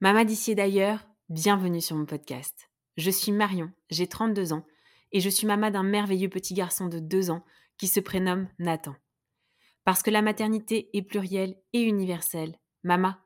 Mama d'ici et d'ailleurs, bienvenue sur mon podcast. Je suis Marion, j'ai 32 ans et je suis maman d'un merveilleux petit garçon de 2 ans qui se prénomme Nathan. Parce que la maternité est plurielle et universelle, Mama,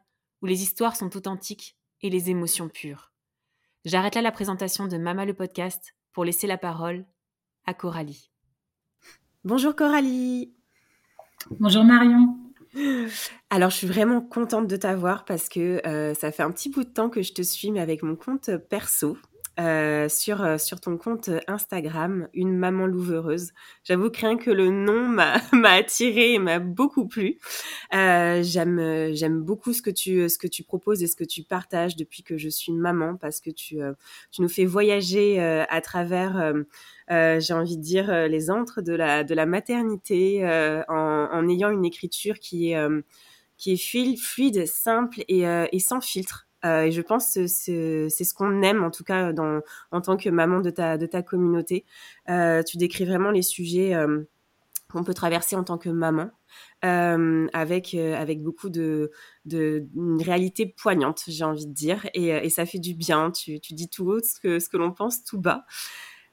où les histoires sont authentiques et les émotions pures. J'arrête là la présentation de Mama le podcast pour laisser la parole à Coralie. Bonjour Coralie. Bonjour Marion. Alors, je suis vraiment contente de t'avoir parce que euh, ça fait un petit bout de temps que je te suis, mais avec mon compte perso. Euh, sur, euh, sur ton compte Instagram, une maman louvereuse. J'avoue que rien que le nom m'a attiré et m'a beaucoup plu. j'aime j'aime beaucoup ce que tu ce que tu proposes et ce que tu partages depuis que je suis maman parce que tu tu nous fais voyager à travers j'ai envie de dire les antres de la de la maternité en, en, ayant une écriture qui est qui est fluide, simple et, et sans filtre. Euh, et je pense que c'est ce qu'on aime, en tout cas, dans, en tant que maman de ta, de ta communauté. Euh, tu décris vraiment les sujets euh, qu'on peut traverser en tant que maman, euh, avec, euh, avec beaucoup de, de une réalité poignante, j'ai envie de dire. Et, et, ça fait du bien. Tu, tu dis tout haut ce que, ce que l'on pense tout bas.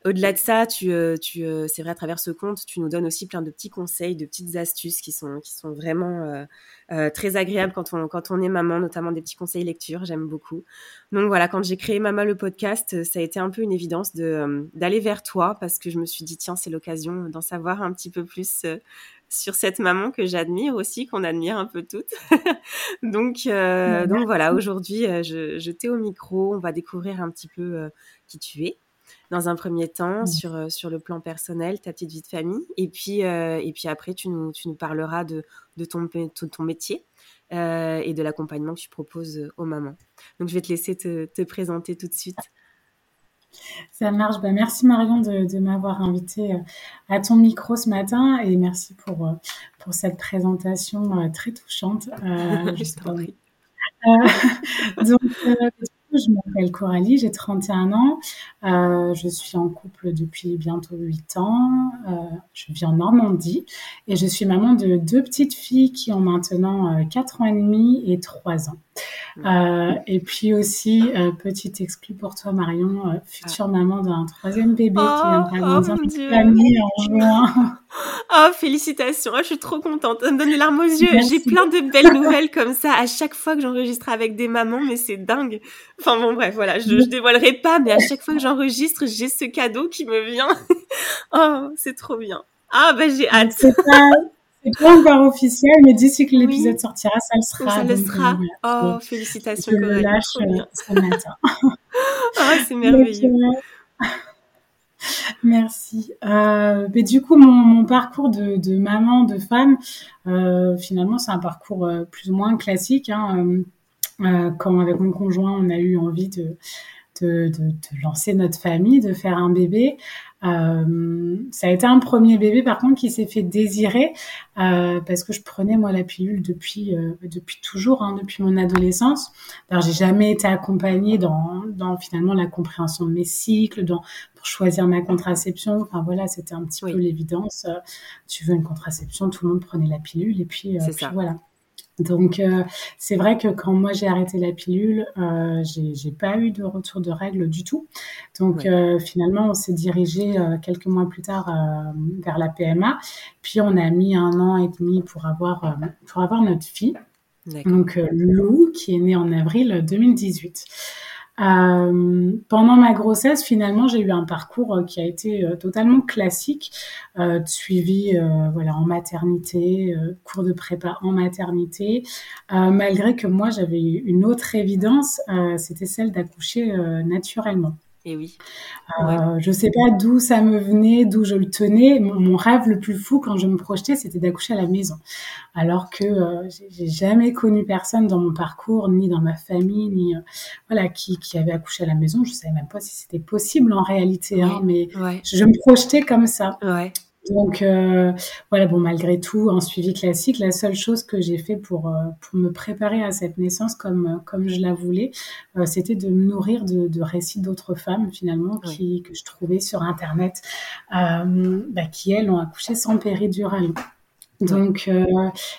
Au-delà de ça, tu, euh, tu, euh, c'est vrai à travers ce compte, tu nous donnes aussi plein de petits conseils, de petites astuces qui sont, qui sont vraiment euh, très agréables quand on, quand on est maman, notamment des petits conseils lecture. J'aime beaucoup. Donc voilà, quand j'ai créé Mama le podcast, ça a été un peu une évidence de d'aller vers toi parce que je me suis dit tiens, c'est l'occasion d'en savoir un petit peu plus sur cette maman que j'admire aussi, qu'on admire un peu toutes. donc, donc voilà, aujourd'hui, je, je t'ai au micro, on va découvrir un petit peu qui tu es dans un premier temps mmh. sur, euh, sur le plan personnel, ta petite vie de famille. Et puis, euh, et puis après, tu nous, tu nous parleras de, de, ton, ton métier euh, et de l'accompagnement que tu proposes aux mamans. Donc, je vais te laisser te, te présenter tout de suite. Ça marche. Bah, merci Marion de, de m'avoir invité à ton micro ce matin et merci pour, pour cette présentation très touchante. Euh, donc, je m'appelle Coralie, j'ai 31 ans. Euh, je suis en couple depuis bientôt 8 ans. Euh, je vis en Normandie et je suis maman de deux petites filles qui ont maintenant 4 euh, ans et demi et 3 ans. Euh, et puis aussi, euh, petite exclu pour toi, Marion, euh, future ah. maman d'un troisième bébé qui viendra oh, famille en juin. Oh, félicitations. Oh, je suis trop contente. Ça me donne les larmes aux yeux. J'ai plein de belles nouvelles comme ça à chaque fois que j'enregistre avec des mamans, mais c'est dingue. Enfin bon, bref, voilà, je, je dévoilerai pas, mais à chaque fois que j'enregistre, j'ai ce cadeau qui me vient. oh, c'est trop bien. Ah, bah j'ai hâte. C'est pas, encore officiel, mais d'ici que l'épisode sortira, ça le sera. Ça le sera. oh, félicitations, Je lâche euh, ce matin. oh, c'est merveilleux. Merci. Euh, mais du coup, mon, parcours de, maman, de femme, euh, finalement, c'est un parcours euh, plus ou moins classique. Hein. Quand avec mon conjoint, on a eu envie de, lancer notre famille, de faire un bébé. Euh, ça a été un premier bébé par contre qui s'est fait désirer euh, parce que je prenais moi la pilule depuis euh, depuis toujours, hein, depuis mon adolescence. Alors j'ai jamais été accompagnée dans, dans finalement la compréhension de mes cycles, dans pour choisir ma contraception. Enfin voilà, c'était un petit peu l'évidence. tu veux une contraception, tout le monde prenait la pilule et puis, puis voilà. Donc euh, c'est vrai que quand moi j'ai arrêté la pilule, euh, j'ai pas eu de retour de règles du tout. Donc euh, finalement on s'est dirigé euh, quelques mois plus tard euh, vers la PMA. Puis on a mis un an et demi pour avoir pour avoir notre fille. Donc Lou qui est née en avril 2018. Euh, pendant ma grossesse, finalement, j'ai eu un parcours euh, qui a été euh, totalement classique, euh, suivi voilà en maternité, cours de prépa en maternité, malgré que moi j'avais une autre évidence, c'était celle d'accoucher naturellement. Et oui. Euh, Je sais pas d'où ça me venait, d'où je le tenais. Mon, rêve le plus fou quand je me projetais, c'était d'accoucher à la maison. Alors que euh, j'ai jamais connu personne dans mon parcours, ni dans ma famille, ni euh, voilà qui, qui avait accouché à la maison. Je savais même pas si c'était possible en réalité, hein, mais je, me projetais comme ça. Ouais. Donc euh, voilà, bon malgré tout, en suivi classique, la seule chose que j'ai fait pour euh, pour me préparer à cette naissance comme euh, comme je la voulais, c'était de me nourrir de, de récits d'autres femmes finalement qui que je trouvais sur internet, bah, qui elles ont accouché sans péridurale. Donc,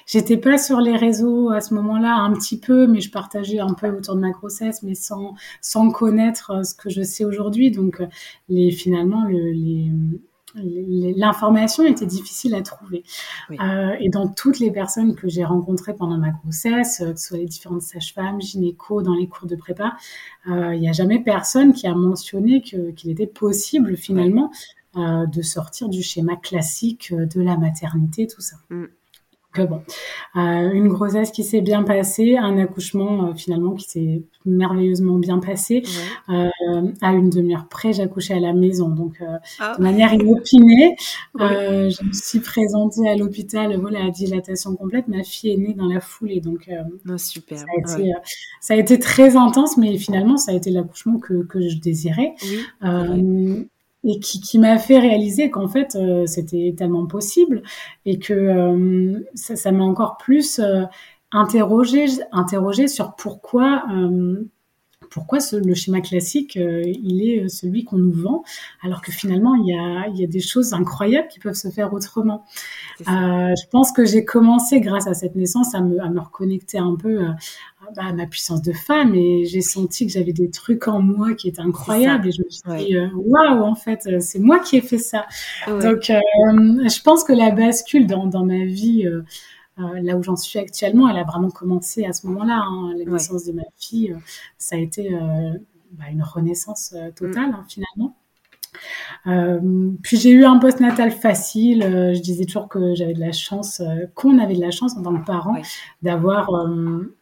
j'étais pas sur les réseaux à ce moment-là, un petit peu, mais je partageais un peu autour de ma grossesse, mais sans sans connaître ce que je sais aujourd'hui. Donc, les finalement le, les l'information était difficile à trouver. Euh, et dans toutes les personnes que j'ai rencontrées pendant ma grossesse, euh, que ce soit les différentes sages-femmes, gynéco, dans les cours de prépa, euh, il n'y a jamais personne qui a mentionné qu'il était possible finalement de sortir du schéma classique de la maternité, tout ça. Mm que bon, euh, une grossesse qui s'est bien passée, un accouchement euh, finalement qui s'est merveilleusement bien passé. Euh, à une demi-heure près, j'ai accouché à la maison, donc ah. de manière inopinée. Euh, je me suis présentée à l'hôpital, voilà, à dilatation complète. Ma fille est née dans la foulée, donc oh, super. Ça a, été, ça a, été, très intense, mais finalement, ça a été l'accouchement que, que je désirais. Oui, et qui, qui m'a fait réaliser qu'en fait euh, c'était tellement possible et que euh, ça m'a encore plus euh, interrogé, interrogé sur pourquoi pourquoi ce, le schéma classique, il est celui qu'on nous vend, alors que finalement, il y, a, il y a des choses incroyables qui peuvent se faire autrement. Euh, je pense que j'ai commencé, grâce à cette naissance, à me, à me reconnecter un peu bah, ma puissance de femme et j'ai senti que j'avais des trucs en moi qui étaient incroyables et je me suis dit euh, waouh en fait euh, c'est moi qui ai fait ça. Donc euh, je pense que la bascule dans, dans ma vie là où j'en suis actuellement elle a vraiment commencé à ce moment-là hein, la naissance de ma fille ça a été bah, une renaissance totale hein, finalement euh, puis j'ai eu un post-natal facile. Euh, je disais toujours que j'avais de la chance, euh, qu'on avait de la chance en tant que parent d'avoir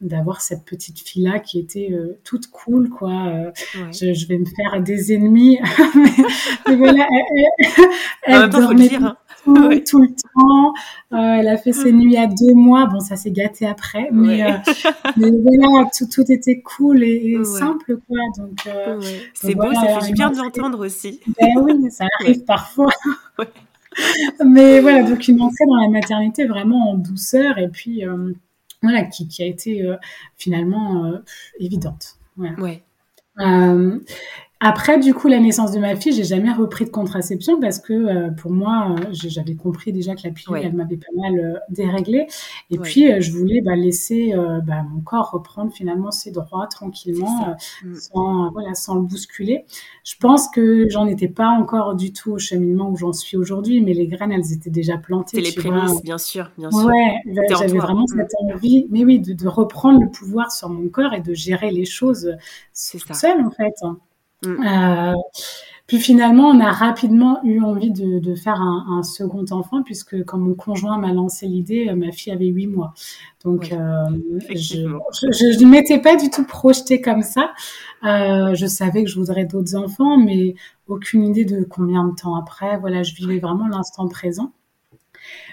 d'avoir cette petite fille là qui était toute cool quoi. Je, je, vais me faire des ennemis, mais, voilà, elle, dormait hein. Tout, le temps. elle a fait ses nuits à deux mois. Bon, ça s'est gâté après, mais, mais voilà, tout, tout était cool et, simple quoi. Donc c'est beau, ça fait du bien de l'entendre aussi. Ben oui, ça arrive parfois. Mais voilà, donc une entrée dans la maternité vraiment en douceur et puis euh, voilà, qui, qui, a été euh, finalement euh, évidente. Ouais. Après, du coup, la naissance de ma fille, j'ai jamais repris de contraception parce que euh, pour moi, euh, j'avais compris déjà que la pilule, elle m'avait pas mal euh, déréglée. Et puis, je voulais bah, laisser bah, mon corps reprendre finalement ses droits tranquillement, mm. sans, voilà, sans le bousculer. Je pense que j'en étais pas encore du tout au cheminement où j'en suis aujourd'hui, mais les graines, elles étaient déjà plantées. C'est les prémices, bien sûr, bien sûr. Ouais, j'avais vraiment mm. cette envie, mais oui, de, de, reprendre le pouvoir sur mon corps et de gérer les choses seule, en fait. Mm. Euh, puis finalement, on a rapidement eu envie de, de faire un, un, second enfant, puisque quand mon conjoint m'a lancé l'idée, euh, ma fille avait huit mois. Donc, euh, je ne m'étais pas du tout projetée comme ça. Euh, je savais que je voudrais d'autres enfants, mais aucune idée de combien de temps après. Voilà, je vivais vraiment l'instant présent.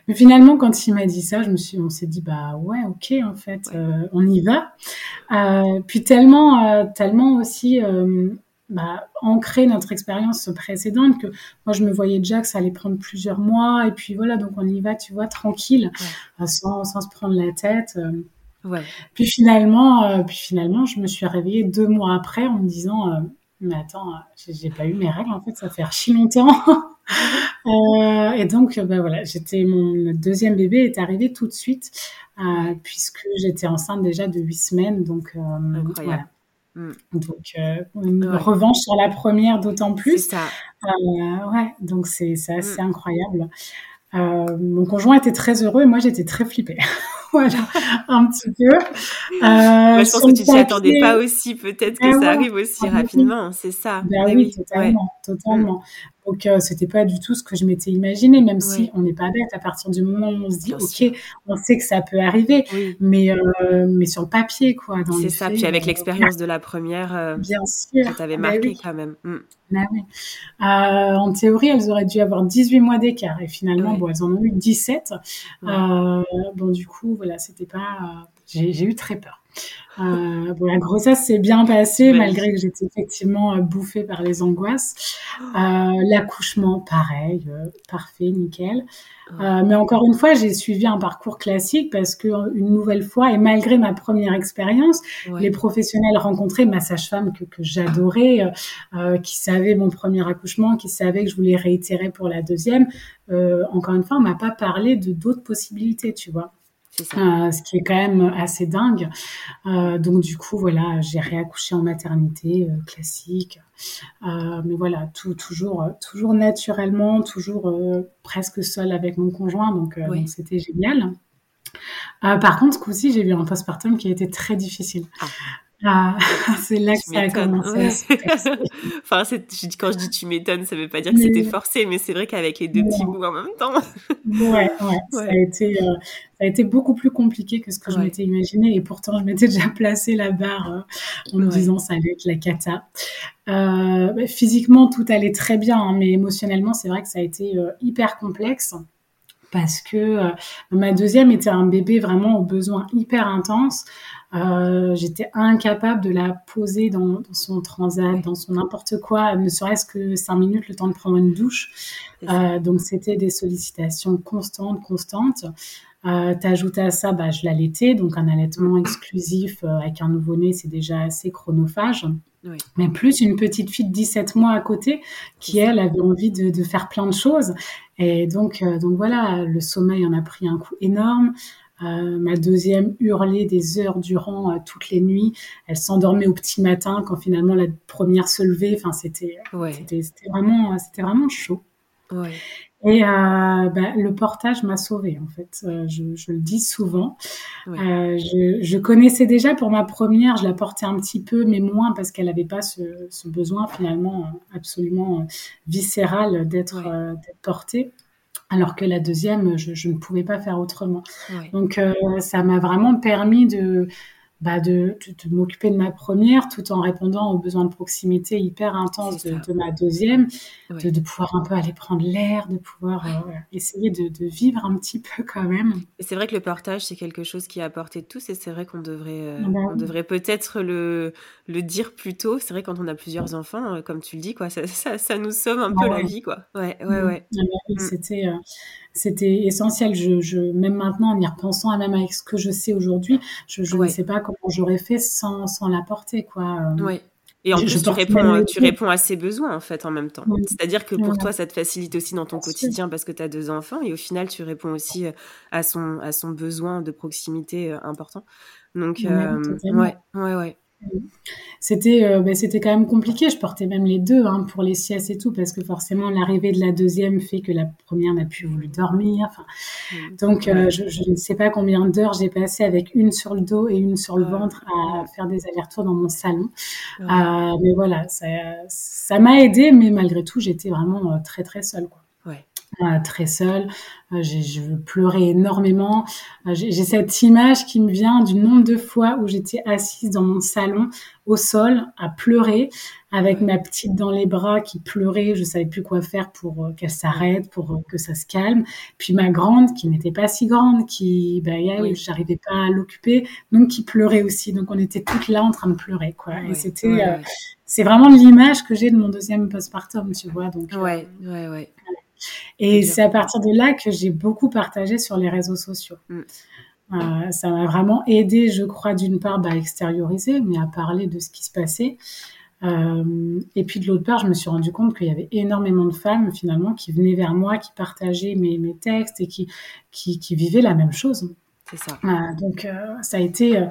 Mais finalement, quand il m'a dit ça, je me suis, on s'est dit bah ouais, ok, en fait, euh, on y va. Euh, puis tellement, euh, tellement aussi bah, ancrer notre expérience précédente, que moi je me voyais déjà que ça allait prendre plusieurs mois, et puis voilà, donc on y va, tu vois, tranquille, euh, sans, sans, se prendre la tête. Euh. Ouais. Puis finalement, euh, puis finalement, je me suis réveillée deux mois après en me disant, mais attends, j'ai pas eu mes règles, en fait, ça fait archi longtemps. et donc, bah, voilà, j'étais mon deuxième bébé est arrivé tout de suite, puisque j'étais enceinte déjà de huit semaines, donc voilà. Mm. Donc, euh, une revanche sur la première d'autant plus. Ça. Euh, ouais, donc c'est assez mm. incroyable. Euh, mon conjoint était très heureux et moi j'étais très flippée. voilà, un petit peu. Je pense que tu t'y attendais pas aussi, peut-être que ah ça arrive aussi rapidement, c'est ça. Ben oui, totalement, totalement. Donc, euh, c'était pas du tout ce que je m'étais imaginé, même si on n'est pas bête à partir du moment où on se dit, OK, on sait que ça peut arriver, mais, euh, mais sur le papier, quoi. C'est ça, puis avec euh, l'expérience de la première, euh, bien sûr. ça t'avait bah marqué quand même. Mm. Bah en théorie, elles auraient dû avoir 18 mois d'écart, et finalement, bon, elles en ont eu 17. bon, du coup, voilà, c'était pas. J'ai eu très peur. Euh, bon, la grossesse s'est bien passée malgré que j'étais effectivement euh, bouffée par les angoisses. Euh, L'accouchement, pareil, euh, parfait, nickel. Euh, mais encore une fois, j'ai suivi un parcours classique parce que une nouvelle fois, et malgré ma première expérience, les professionnels rencontrés, ma sage-femme que, que j'adorais, qui savait mon premier accouchement, qui savait que je voulais réitérer pour la deuxième, encore une fois, on m'a pas parlé de d'autres possibilités, tu vois. Euh, ce qui est quand même assez dingue. Euh, donc du coup, voilà, j'ai réaccouché en maternité euh, classique, mais voilà, tout toujours, toujours naturellement, toujours presque seule avec mon conjoint, donc c'était génial. par contre, ce coup-ci, j'ai eu un postpartum qui a été très difficile. Ah. Ah, c'est là que ça a commencé. enfin, quand je dis tu m'étonnes, ça veut pas dire que c'était forcé, mais c'est vrai qu'avec les deux petits bouts en même temps. ouais, ouais, Ça, a été, euh, ça a été beaucoup plus compliqué que ce que je m'étais imaginé. Et pourtant, je m'étais déjà placé la barre euh, en me disant ça allait être la cata. Euh, bah, physiquement, tout allait très bien, hein, mais émotionnellement, c'est vrai que ça a été hyper complexe parce que ma deuxième était un bébé vraiment aux besoins hyper intenses. Euh, j'étais incapable de la poser dans, son transat, dans son n'importe quoi, ne serait-ce que cinq minutes, le temps de prendre une douche. Euh, donc c'était des sollicitations constantes, constantes. Euh, T'ajoutes à ça, bah, je l'allaitais, donc un allaitement exclusif euh, avec un nouveau-né, c'est déjà assez chronophage. Mais plus une petite fille de 17 mois à côté qui, elle, avait envie de, de faire plein de choses. Et donc, euh, donc voilà, le sommeil en a pris un coup énorme. Euh, ma deuxième hurlait des heures durant euh, toutes les nuits. Elle s'endormait au petit matin quand finalement la première se levait. Enfin, c'était c'était vraiment c'était vraiment chaud. Et euh, bah, le portage m'a sauvée en fait. Je, je, le dis souvent. je, je, connaissais déjà pour ma première, je la portais un petit peu, mais moins parce qu'elle n'avait pas ce, ce, besoin finalement absolument viscéral d'être portée alors que la deuxième, je, ne pouvais pas faire autrement. Donc, euh, ça m'a vraiment permis de, bah de, de, m'occuper de ma première tout en répondant aux besoins de proximité hyper intenses de, ma deuxième, de, pouvoir un peu aller prendre l'air, de pouvoir euh, essayer de, vivre un petit peu quand même. Et c'est vrai que le partage, c'est quelque chose qui est apporté de tous et c'est vrai qu'on devrait, euh, ah bah on devrait peut-être le, le dire plus tôt. C'est vrai quand on a plusieurs enfants, euh, comme tu le dis, quoi, ça, ça, nous somme un peu la vie. Quoi. Ouais, ouais, mm. ouais. Ah bah mm. C'était c'était essentiel. Je, je, même maintenant, en y repensant, même avec ce que je sais aujourd'hui, je, ne sais pas comment j'aurais fait sans, sans l'apporter, quoi. Oui. Et en plus, tu réponds, tu réponds à ses besoins, en fait, en même temps. C'est-à-dire que pour toi, ça te facilite aussi dans ton quotidien parce que tu as deux enfants et au final, tu réponds aussi euh, à son, à son besoin de proximité euh, important. Donc, euh, ouais, ouais, ouais. C'était euh, ben, c'était quand même compliqué. Je portais même les deux hein, pour les siestes et tout parce que forcément l'arrivée de la deuxième fait que la première n'a plus voulu dormir. Enfin, mmh. donc euh, je, je, ne sais pas combien d'heures j'ai passé avec une sur le dos et une sur le ventre à faire des allers-retours dans mon salon. Euh, mais voilà, ça ça m'a aidé, mais malgré tout j'étais vraiment très très seule quoi. Euh, très seule. Euh, je pleurais énormément. Euh, j'ai cette image qui me vient du nombre de fois où j'étais assise dans mon salon au sol à pleurer avec ma petite dans les bras qui pleurait. Je savais plus quoi faire pour qu'elle s'arrête, pour que ça se calme. Puis ma grande qui n'était pas si grande, qui, bah, j'arrivais pas à l'occuper, donc qui pleurait aussi. Donc on était toutes là en train de pleurer, quoi. Et c'était, c'est vraiment l'image que j'ai de mon deuxième postpartum, tu vois. Donc, ouais, ouais, ouais. Et c'est à partir de là que j'ai beaucoup partagé sur les réseaux sociaux. Mm. Euh, ça m'a vraiment aidé, je crois, d'une part bah, à extérioriser, mais à parler de ce qui se passait. Euh, et puis de l'autre part, je me suis rendu compte qu'il y avait énormément de femmes finalement qui venaient vers moi, qui partageaient mes, mes textes et qui, qui, qui vivaient la même chose. C'est ça. donc euh, ça a été euh,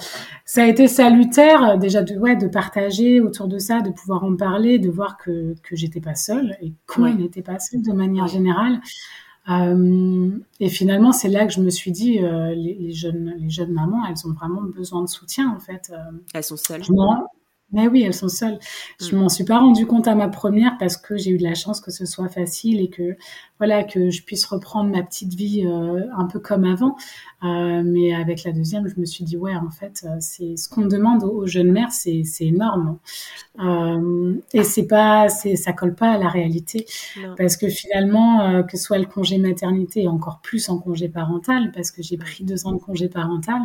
ça a été salutaire euh, déjà de ouais de partager autour de ça, de pouvoir en parler, de voir que que j'étais pas seule et qu'on n'était pas seule de manière générale. et finalement, c'est là que je me suis dit, les, jeunes, les jeunes mamans, elles ont vraiment besoin de soutien, en fait. elles sont seules. Mais oui, elles sont seules. Je mm. m'en suis pas rendu compte à ma première parce que j'ai eu de la chance que ce soit facile et que voilà que je puisse reprendre ma petite vie euh, un peu comme avant. Euh, mais avec la deuxième, je me suis dit ouais, en fait, euh, c'est ce qu'on demande aux, jeunes mères, c'est c'est énorme. Euh, et c'est pas, c'est ça colle pas à la réalité parce que finalement, que soit le congé maternité et encore plus en congé parental, parce que j'ai pris deux ans de congé parental,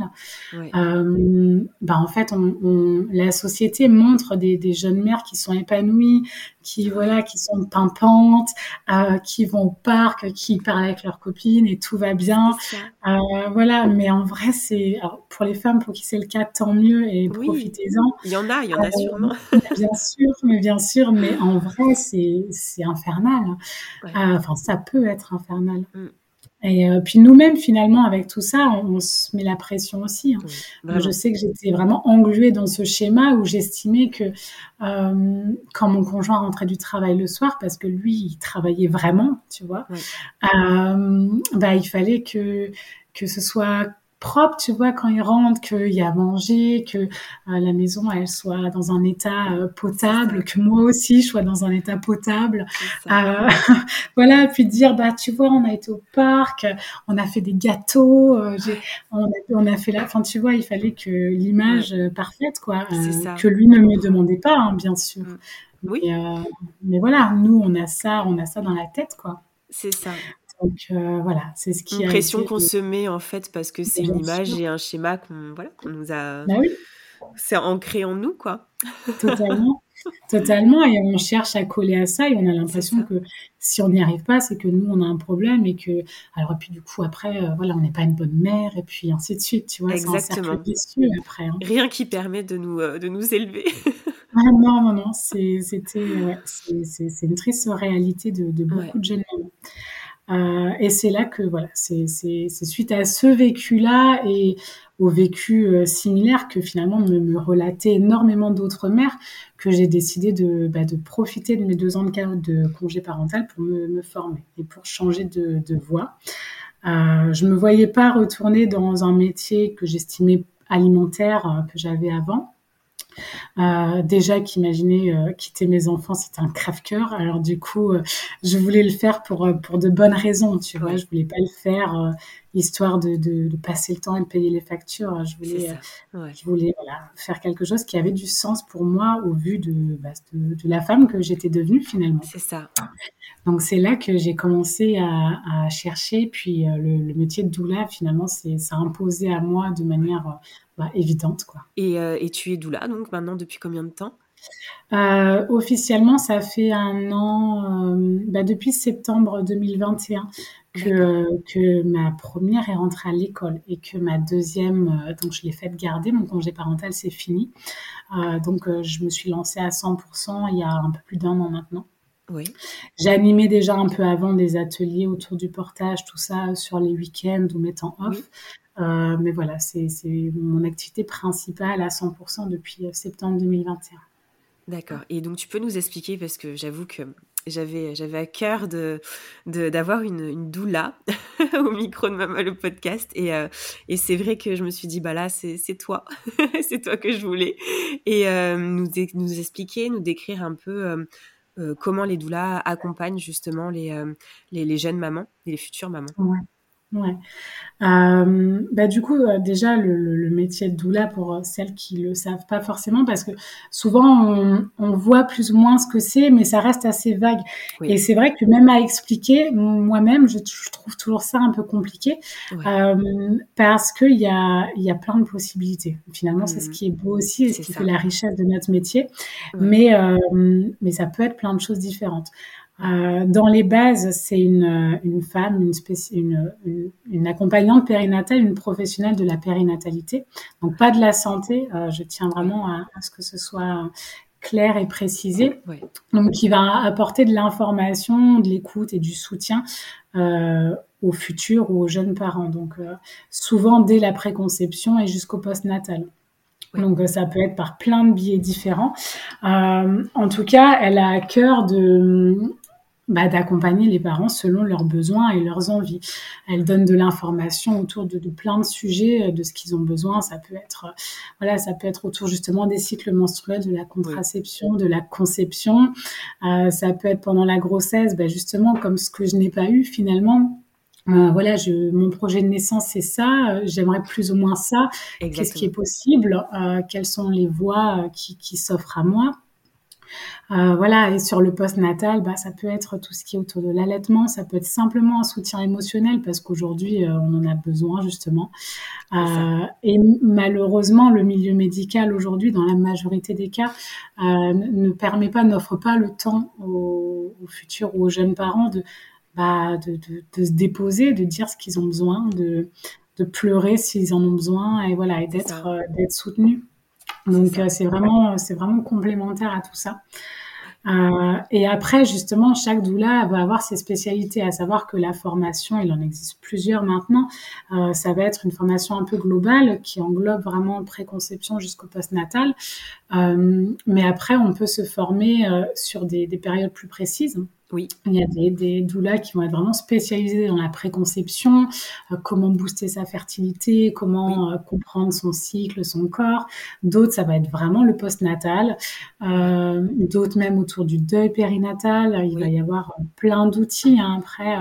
bah en fait, on, on, la société montre des, des jeunes mères qui sont épanouies, qui voilà, qui sont pimpantes, euh, qui vont au parc, qui parlent avec leurs copines et tout va bien. Euh, voilà, mais en vrai, c'est pour les femmes pour qui c'est le cas, tant mieux et profitez-en. Il y en a, il y en a euh, sûrement. bien sûr, mais bien sûr, mais en vrai, c'est c'est infernal. enfin, ça peut être infernal. Mm. Et euh, puis nous-mêmes, finalement, avec tout ça, on, se met la pression aussi. Hein. je sais que j'étais vraiment engluée dans ce schéma où j'estimais que euh, quand mon conjoint rentrait du travail le soir, parce que lui, il travaillait vraiment, tu vois, euh, bah, il fallait que que ce soit propre, tu vois, quand il rentre, qu'il y a à manger, que euh, la maison, elle soit dans un état euh, potable, que moi aussi, je sois dans un état potable. Euh, voilà, puis dire, bah, tu vois, on a été au parc, on a fait des gâteaux, on, a, on, a, fait la... Enfin, tu vois, il fallait que l'image parfaite, quoi, que lui ne me demandait pas, hein, bien sûr. Mm. Oui. mais voilà, nous, on a ça, on a ça dans la tête, quoi. C'est ça. Donc euh, voilà, c'est ce qui une pression qu'on se met en fait parce que c'est une image et un schéma qu'on voilà qu'on nous a. Bah oui. C'est ancré en nous quoi. Totalement. Totalement, et on cherche à coller à ça, et on a l'impression que si on n'y arrive pas, c'est que nous, on a un problème, et que, alors, et puis du coup, après, euh, voilà, on n'est pas une bonne mère, et puis ainsi de suite, tu vois, Exactement. un après. Hein. Rien qui permet de nous, euh, de nous élever. ah non, non, non, c'était, ouais, c'est une triste réalité de, de beaucoup de jeunes. Euh, et c'est là que voilà, c'est suite à ce vécu-là et au vécu euh, similaire que finalement me, me relataient énormément d'autres mères que j'ai décidé de, bah, de profiter de mes deux ans de, de congé parental pour me, me, former et pour changer de, de voie. Euh, je me voyais pas retourner dans un métier que j'estimais alimentaire euh, que j'avais avant. Euh, déjà qu'imaginer euh, quitter mes enfants, c'était un crève-cœur. Alors du coup, euh, je voulais le faire pour pour de bonnes raisons, tu vois. Je voulais pas le faire histoire de, de, de, passer le temps et de payer les factures. Je voulais, je voulais voilà, faire quelque chose qui avait du sens pour moi au vu de, bah, de, de la femme que j'étais devenue finalement. C'est ça. Donc c'est là que j'ai commencé à, à, chercher. Puis le, le, métier de doula, finalement, c'est ça imposé à moi de manière bah, évidente. Quoi. Et, euh, et, tu es doula donc maintenant depuis combien de temps? Euh, Officiellement, ça fait un an, euh, bah, depuis septembre 2021 que, que ma première est rentrée à l'école et que ma deuxième, donc je l'ai faite garder, mon congé parental c'est fini. donc je me suis lancée à 100% il y a un peu plus d'un an maintenant. Oui. J'animais déjà un peu avant des ateliers autour du portage, tout ça sur les week-ends ou temps off. Euh, mais voilà, c'est mon activité principale à 100% depuis euh, septembre 2021. D'accord. Et donc, tu peux nous expliquer, parce que j'avoue que j'avais j'avais à cœur de d'avoir une, une doula au micro de Maman le podcast et, euh, et c'est vrai que je me suis dit bah là c'est toi c'est toi que je voulais et nous nous expliquer nous décrire un peu comment les doulas accompagnent justement les, les, les jeunes mamans et les futures mamans ouais. Ouais. Euh, bah du coup, euh, déjà, le, le, métier de doula, pour euh, celles qui le savent pas forcément, parce que souvent, on, on voit plus ou moins ce que c'est, mais ça reste assez vague. Et c'est vrai que même à expliquer, moi-même, je, je, trouve toujours ça un peu compliqué, euh, parce qu'il y a, y a plein de possibilités. Finalement, c'est ce mmh. qui est beau aussi, et ce qui fait la richesse de notre métier. Mais, mais ça peut être plein de choses différentes. Euh, dans les bases, c'est une, une femme, une, une, une, une, accompagnante périnatale, une professionnelle de la périnatalité. Donc pas de la santé. Euh, je tiens vraiment à, à, ce que ce soit clair et précisé. Oui. Donc qui va apporter de l'information, de l'écoute et du soutien euh, aux futurs ou aux jeunes parents. Donc euh, souvent dès la préconception et jusqu'au postnatal. Donc ça peut être par plein de biais différents. Euh, en tout cas, elle a à cœur de bah, d'accompagner les parents selon leurs besoins et leurs envies. Elle donne de l'information autour de, de, plein de sujets, de ce qu'ils ont besoin. Ça peut être, voilà, ça peut être autour justement des cycles menstruels, de la contraception, de la conception. Euh, ça peut être pendant la grossesse, bah, justement comme ce que je n'ai pas eu finalement. Euh, voilà, je, mon projet de naissance, c'est ça. Euh, j'aimerais plus ou moins ça. Qu'est-ce qui est possible? Euh, Quelles sont les voies qui, qui s'offrent à moi? Euh, voilà, et sur le post-natal, bah, ça peut être tout ce qui est autour de l'allaitement, ça peut être simplement un soutien émotionnel parce qu'aujourd'hui, euh, on en a besoin justement. Euh, et malheureusement, le milieu médical aujourd'hui, dans la majorité des cas, ne permet pas, n'offre pas le temps aux, futurs ou aux jeunes parents de, bah, de, de, de se déposer, de dire ce qu'ils ont besoin, de, de pleurer s'ils en ont besoin, et voilà, et d'être d'être soutenus. Donc c'est vraiment c'est vraiment complémentaire à tout ça. Euh, et après, justement, chaque doula va avoir ses spécialités, à savoir que la formation, il en existe plusieurs maintenant. Euh, ça va être une formation un peu globale qui englobe vraiment préconception jusqu'au postnatal. Euh, mais après, on peut se former euh, sur des, des périodes plus précises. Oui. Il y a des, des doulas qui vont être vraiment spécialisées dans la préconception, euh, comment booster sa fertilité, comment euh, comprendre son cycle, son corps. D'autres, ça va être vraiment le postnatal. Euh, D'autres même autour du deuil périnatal. Il va y avoir plein d'outils. Hein. Après,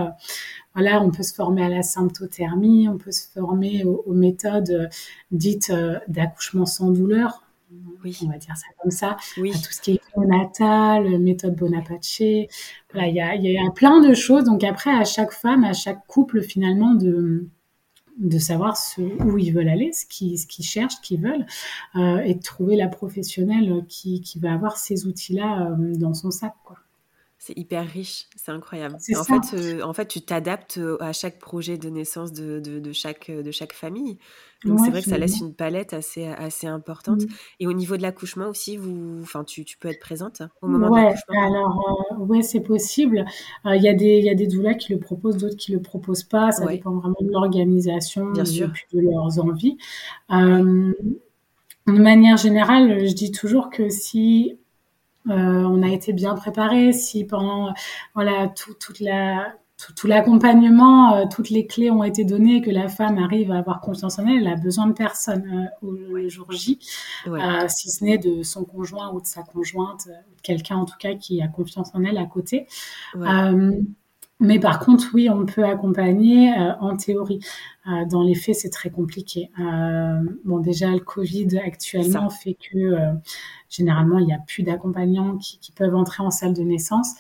voilà, on peut se former à la symptothermie, on peut se former aux, aux méthodes dites d'accouchement sans douleur oui. on va dire ça comme ça, oui. tout ce qui est natal, méthode Bonaparte. Voilà, il y a, y a, plein de choses. Donc après, à chaque femme, à chaque couple, finalement, de de savoir ce, où ils veulent aller, ce qu'ils ce qu'ils cherchent, ce qu'ils veulent, euh, et de trouver la professionnelle qui, qui va avoir ces outils-là euh, dans son sac. Quoi. C'est hyper riche, c'est incroyable. En fait, euh, en fait, tu t'adaptes à chaque projet de naissance de, de, de chaque, de chaque famille. Donc c'est vrai que ça laisse une palette assez, assez importante. Mmh. Et au niveau de l'accouchement aussi, vous, enfin, tu, tu, peux être présente au moment ouais, de l'accouchement? Alors, euh, ouais, c'est possible. Il euh, y, a des, y a des doulas qui le proposent, d'autres qui le proposent pas. Ça ouais. dépend vraiment de l'organisation et de leurs envies. Euh, de manière générale, je dis toujours que si euh, on a été bien préparé, si pendant voilà tout, toute la tout, tout l'accompagnement, euh, toutes les clés ont été données, que la femme arrive à avoir confiance en elle, elle a besoin de personne euh, au jour J, ouais. euh, si ce n'est de son conjoint ou de sa conjointe, quelqu'un en tout cas qui a confiance en elle à côté. Ouais. Mais par contre, oui, on peut accompagner en théorie. dans les faits, c'est très compliqué. bon, déjà, le Covid actuellement fait que généralement, il n'y a plus d'accompagnants qui, qui, peuvent entrer en salle de naissance.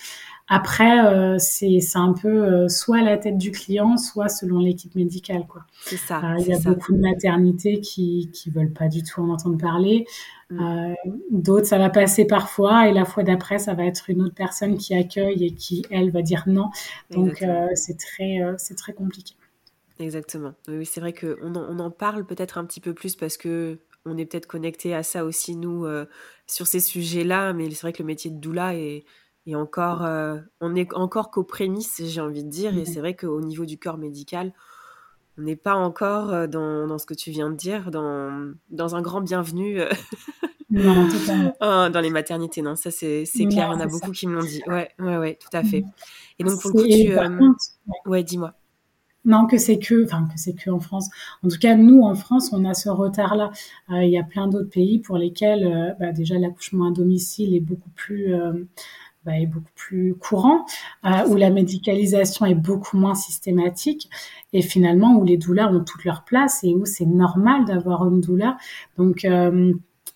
Après, euh, c'est un peu euh, soit la tête du client, soit selon l'équipe médicale. quoi. C'est ça. Euh, il y a ça. beaucoup de maternités qui qui veulent pas du tout en entendre parler. Mm. Euh, D'autres, ça va passer parfois, et la fois d'après, ça va être une autre personne qui accueille et qui, elle, va dire non. Donc, euh, c'est très, c'est très compliqué. Exactement. Oui, c'est vrai qu'on en, on en parle peut-être un petit peu plus parce que on est peut-être connecté à ça aussi, nous, sur ces sujets-là, mais c'est vrai que le métier de doula est et encore, euh, on est encore qu'aux prémices, j'ai envie de dire. Et c'est vrai qu'au niveau du corps médical, on n'est pas encore euh, dans, dans, ce que tu viens de dire, dans, dans un grand bienvenu euh, non, dans les maternités. Non, ça c'est clair. Il y en a beaucoup ça. qui me l'ont dit. Ouais, ouais, ouais, tout à fait. Et donc pour le coup, tu. Euh... Contre, ouais, ouais dis-moi. Non, que c'est que, enfin que c'est que en France. En tout cas, nous en France, on a ce retard-là. Euh, il y a plein d'autres pays pour lesquels, bah, déjà, l'accouchement à domicile est beaucoup plus bah, est beaucoup plus courant, euh, où la médicalisation est beaucoup moins systématique et finalement où les douleurs ont toute leur place et où c'est normal d'avoir une douleur. Donc euh,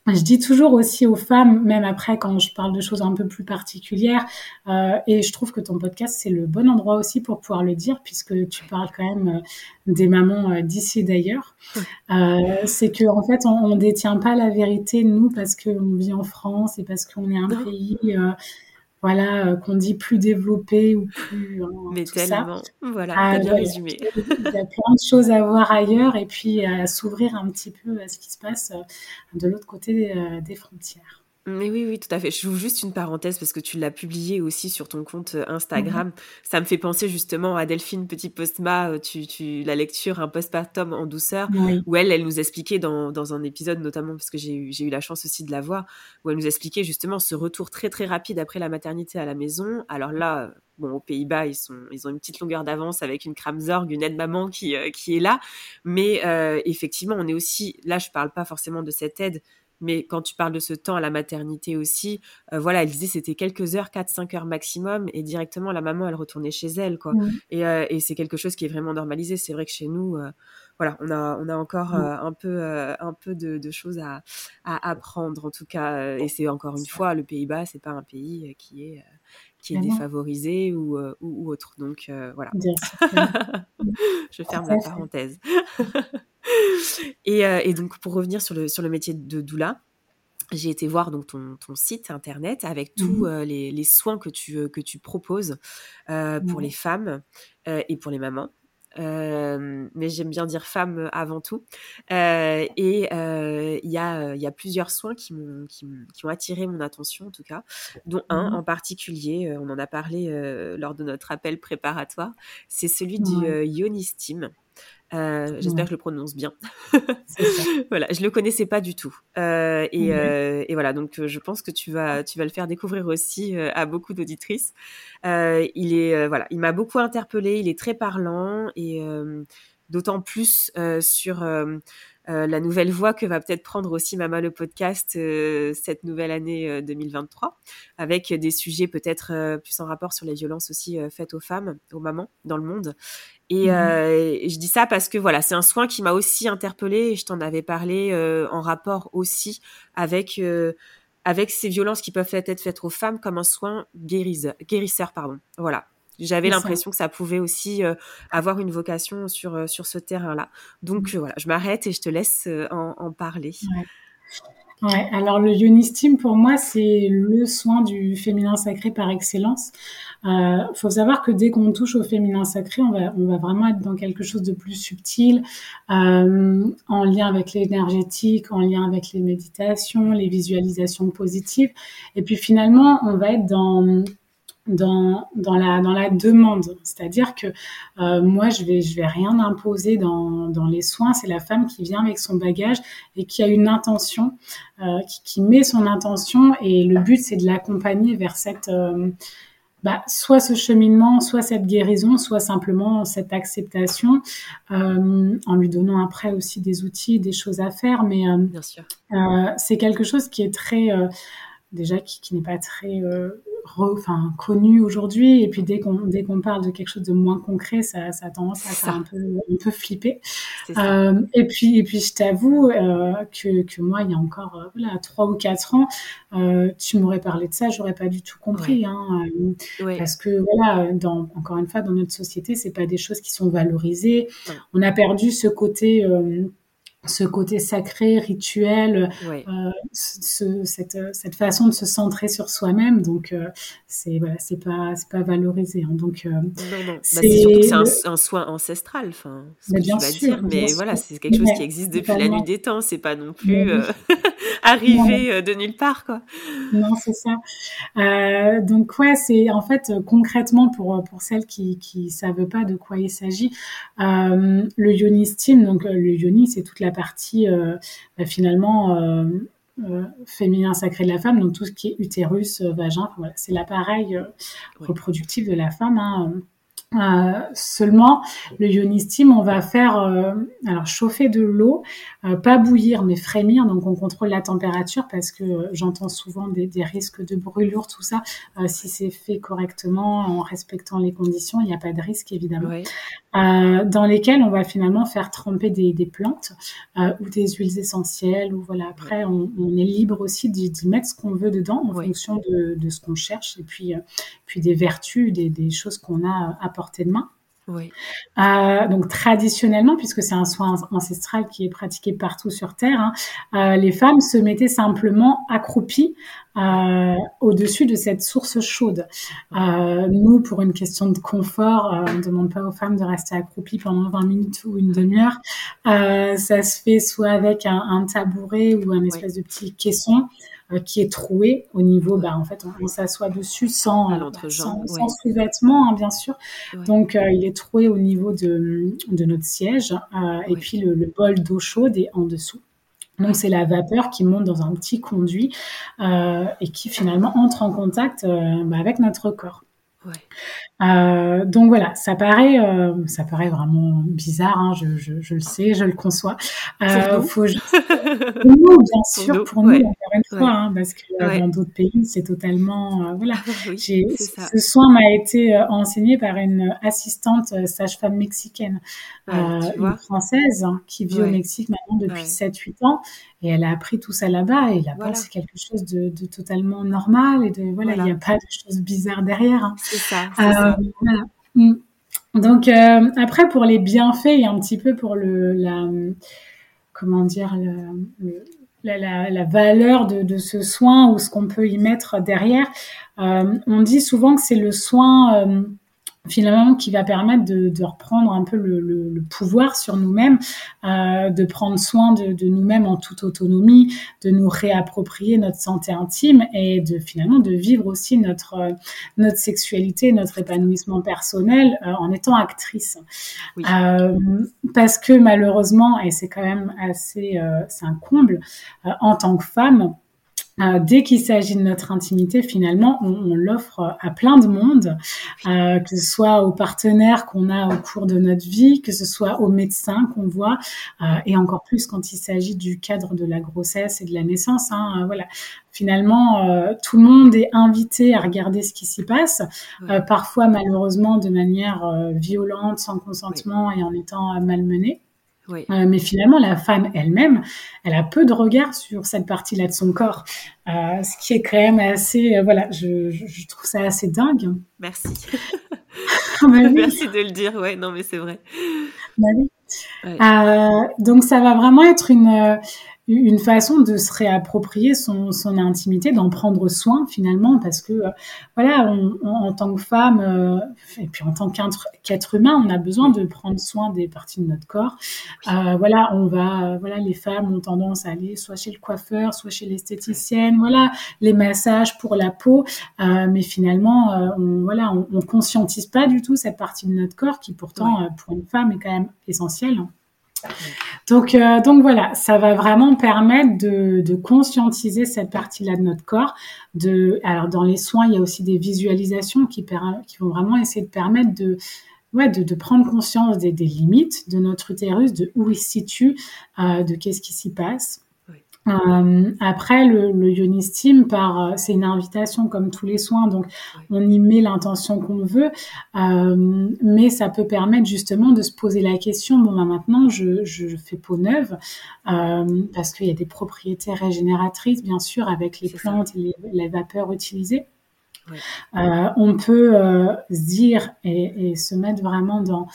je dis toujours aussi aux femmes, même après quand je parle de choses un peu plus particulières, euh, et je trouve que ton podcast c'est le bon endroit aussi pour pouvoir le dire puisque tu parles quand même des mamans d'ici d'ailleurs. Euh, c'est que en fait on, on détient pas la vérité nous parce qu'on vit en France et parce qu'on est un pays voilà, euh, qu'on dit plus développé ou plus. Hein, Mais tellement. Ça. Voilà, ah, bien résumé. Il y a plein de choses à voir ailleurs et puis à s'ouvrir un petit peu à ce qui se passe euh, de l'autre côté euh, des frontières. Mais oui, oui, tout à fait. Je joue juste une parenthèse parce que tu l'as publié aussi sur ton compte euh, Instagram. Mhm. Ça me fait penser justement à Delphine Petit Postma, euh, tu, tu, la lecture Un postpartum en douceur, où elle, elle nous expliquait dans, dans un épisode, notamment parce que j'ai eu, la chance aussi de la voir, où elle nous expliquait justement ce retour très très rapide après la maternité à la maison. Alors là, bon, aux Pays-Bas, ils, sont, ils ont une petite longueur d'avance avec une Kramzorg, une aide-maman qui, euh, qui est là. Mais effectivement, on est aussi, là, je parle pas forcément de cette aide mais quand tu parles de ce temps à la maternité aussi, euh, voilà, elle disait c'était quelques heures, 4-5 heures maximum, et directement la maman, elle retournait chez elle, quoi. Mmh. Euh, et, c'est quelque chose qui est vraiment normalisé. C'est vrai que chez nous, euh, voilà, on a, on a encore mmh. un peu, un peu de, choses à, apprendre, en tout cas. Et c'est encore une fois, le Pays-Bas, c'est pas un pays qui est qui est défavorisé ou, ou, autre. Donc voilà. Je ferme la parenthèse. et, euh, et, donc, pour revenir sur le, sur le métier de doula, j'ai été voir donc ton, ton, site internet avec tous mmh euh, les, les, soins que tu, euh, que tu proposes pour les femmes et pour les mamans. mais j'aime bien dire femmes avant tout. et il y, a, y a plusieurs soins qui, m'ont, qui, qui, ont attiré mon attention, en tout cas, dont un mmh en particulier, on en a parlé lors de notre appel préparatoire, c'est celui du Ionistim. Euh, j'espère que je le prononce bien. voilà, je le connaissais pas du tout. Euh, et, euh, et, voilà, donc je pense que tu vas, tu vas le faire découvrir aussi à beaucoup d'auditrices. il est, voilà, il m'a beaucoup interpellé. Il est très parlant et d'autant plus sur la nouvelle voie que va peut-être prendre aussi Mama le podcast cette nouvelle année 2023, avec des sujets peut-être plus en rapport sur les violences aussi faites aux femmes, aux mamans dans le monde. Et, mmh euh, je dis ça parce que voilà, c'est un soin qui m'a aussi interpellée et je t'en avais parlé euh, en rapport aussi avec euh, avec ces violences qui peuvent être faites aux femmes comme un soin guérisseur, guérisseur pardon. Voilà. J'avais l'impression que ça pouvait aussi avoir une vocation sur sur ce terrain-là. Donc mmh. voilà, je m'arrête et je te laisse en, en parler. Ouais, alors le Ionistim pour moi c'est le soin du féminin sacré par excellence. Euh, faut savoir que dès qu'on touche au féminin sacré, on va, on va vraiment être dans quelque chose de plus subtil, euh, en lien avec l'énergétique, en lien avec les méditations, les visualisations positives. Et puis finalement, on va être dans dans, dans, la, dans la demande. C'est-à-dire que euh, moi, je vais, je vais rien imposer dans, dans les soins. C'est la femme qui vient avec son bagage et qui a une intention, euh, qui, qui, met son intention. Et le but, c'est de l'accompagner vers cette, euh, bah, soit ce cheminement, soit cette guérison, soit simplement cette acceptation, en lui donnant après aussi des outils, des choses à faire. Mais c'est quelque chose qui est très déjà qui, qui n'est pas très enfin, connu aujourd'hui. Et puis dès qu'on dès qu'on parle de quelque chose de moins concret, ça, ça a tendance à faire un peu, un peu flipper. Euh, et puis et puis je t'avoue euh, que, que moi, il y a encore euh, voilà trois ou quatre ans, euh, tu m'aurais parlé de ça, j'aurais pas du tout compris. Hein, Parce que voilà, dans, encore une fois, dans notre société, c'est pas des choses qui sont valorisées. On a perdu ce côté ce côté sacré, rituel, euh, ce, cette, cette, façon de se centrer sur soi-même. Donc, euh, c'est voilà, c'est pas c'est pas valorisé. Hein. Donc, euh. Bah, c'est un, un, soin ancestral. Enfin, que tu vas dire, mais voilà, c'est quelque chose qui existe depuis la nuit des temps. C'est pas non plus euh, arrivé de nulle part, quoi. Non, c'est ça. donc, ouais, c'est en fait concrètement pour pour celles qui qui savent pas de quoi il s'agit, le yonistim. Donc, le yoni, c'est toute la partie euh, bah, finalement euh, euh, féminin sacré de la femme, donc tout ce qui est utérus, vagin, c'est l'appareil reproductif de la femme. Hein, euh, seulement, le ionistim, on va faire euh, alors chauffer de l'eau, euh, pas bouillir mais frémir. Donc on contrôle la température parce que j'entends souvent des, des, risques de brûlure, tout ça. si c'est fait correctement, en respectant les conditions, il n'y a pas de risque évidemment. dans lesquels on va finalement faire tremper des, des plantes ou des huiles essentielles. Ou voilà. Après, on, on est libre aussi d'y mettre ce qu'on veut dedans en fonction de, de ce qu'on cherche et puis puis des vertus, des, des choses qu'on a à portée de main. Oui. Euh, donc traditionnellement, puisque c'est un soin ancestral qui est pratiqué partout sur Terre, hein, euh, les femmes se mettaient simplement accroupies euh, au-dessus de cette source chaude. Nous, pour une question de confort, on ne demande pas aux femmes de rester accroupies pendant 20 minutes ou une demi-heure. ça se fait soit avec un, un tabouret ou un espèce de petit caisson qui est troué au niveau, bah, en fait, on, s'assoit dessus sans, sans, sous-vêtements, hein, bien sûr. Donc, il est troué au niveau de, de notre siège. Et puis, le, le bol d'eau chaude est en dessous. Donc c'est la vapeur qui monte dans un petit conduit euh, et qui finalement entre en contact euh, bah, avec notre corps. Ouais. Euh, donc voilà, ça paraît, euh, ça paraît vraiment bizarre. Hein, je, je, je, le sais, je le conçois. Euh, faut juste... nous, bien sûr, pour nous, encore une fois, hein, parce que euh, dans d'autres pays, c'est totalement, voilà. oui, ce soin m'a été enseigné par une assistante sage-femme mexicaine, une française hein, qui vit au Mexique maintenant depuis 7-8 ans, et elle a appris tout ça là-bas. Et là-bas, c'est quelque chose de, de, totalement normal et de voilà, il n'y a pas de choses bizarres derrière. C'est ça. Mm. Donc euh, après pour les bienfaits et un petit peu pour le la comment dire la, valeur de, de, ce soin ou ce qu'on peut y mettre derrière. Euh, on dit souvent que c'est le soin euh, finalement qui va permettre de, de reprendre un peu le, le, le pouvoir sur nous-mêmes, euh, de prendre soin de, de nous-mêmes en toute autonomie, de nous réapproprier notre santé intime et de finalement de vivre aussi notre notre sexualité, notre épanouissement personnel euh, en étant actrice. Oui. Euh, parce que malheureusement, et c'est quand même assez, euh, c'est un comble, en tant que femme, euh, dès qu'il s'agit de notre intimité, finalement, on, l'offre à plein de monde, euh, que ce soit aux partenaires qu'on a au cours de notre vie, que ce soit aux médecins qu'on voit, euh, et encore plus quand il s'agit du cadre de la grossesse et de la naissance. Hein, voilà, finalement, tout le monde est invité à regarder ce qui s'y passe, parfois malheureusement de manière violente, sans consentement et en étant Euh, mais finalement, la femme elle-même, elle a peu de regard sur cette partie-là de son corps, euh, ce qui est quand même assez, euh, voilà, je, je, trouve ça assez dingue. Merci. Merci de le dire, ouais, non mais c'est vrai. Donc ça va vraiment être une une façon de se réapproprier son, son intimité, d'en prendre soin finalement, parce que euh, voilà, en tant que femme euh, et puis en tant qu'être humain, on a besoin de prendre soin des parties de notre corps. Euh, voilà, on va, voilà, les femmes ont tendance à aller soit chez le coiffeur, soit chez l'esthéticienne, voilà, les massages pour la peau, mais finalement, on, voilà, on, on, conscientise pas du tout cette partie de notre corps qui pourtant pour une femme est quand même essentielle. Donc, euh, donc voilà, ça va vraiment permettre de, conscientiser cette partie-là de notre corps. Alors dans les soins, il y a aussi des visualisations qui, vont vraiment essayer de permettre de, prendre conscience des, des, limites de notre utérus, de où il se situe, euh, de qu'est-ce qui s'y passe. Euh, après, le, le Yoni Steam, par, euh, c'est une invitation comme tous les soins, donc on y met l'intention qu'on veut, euh, mais ça peut permettre justement de se poser la question, bon ben maintenant je, je, fais peau neuve, euh, parce qu'il y a des propriétés régénératrices, bien sûr, avec les plantes et les, les vapeurs utilisées. Euh, on peut euh, se dire et, et, se mettre vraiment dans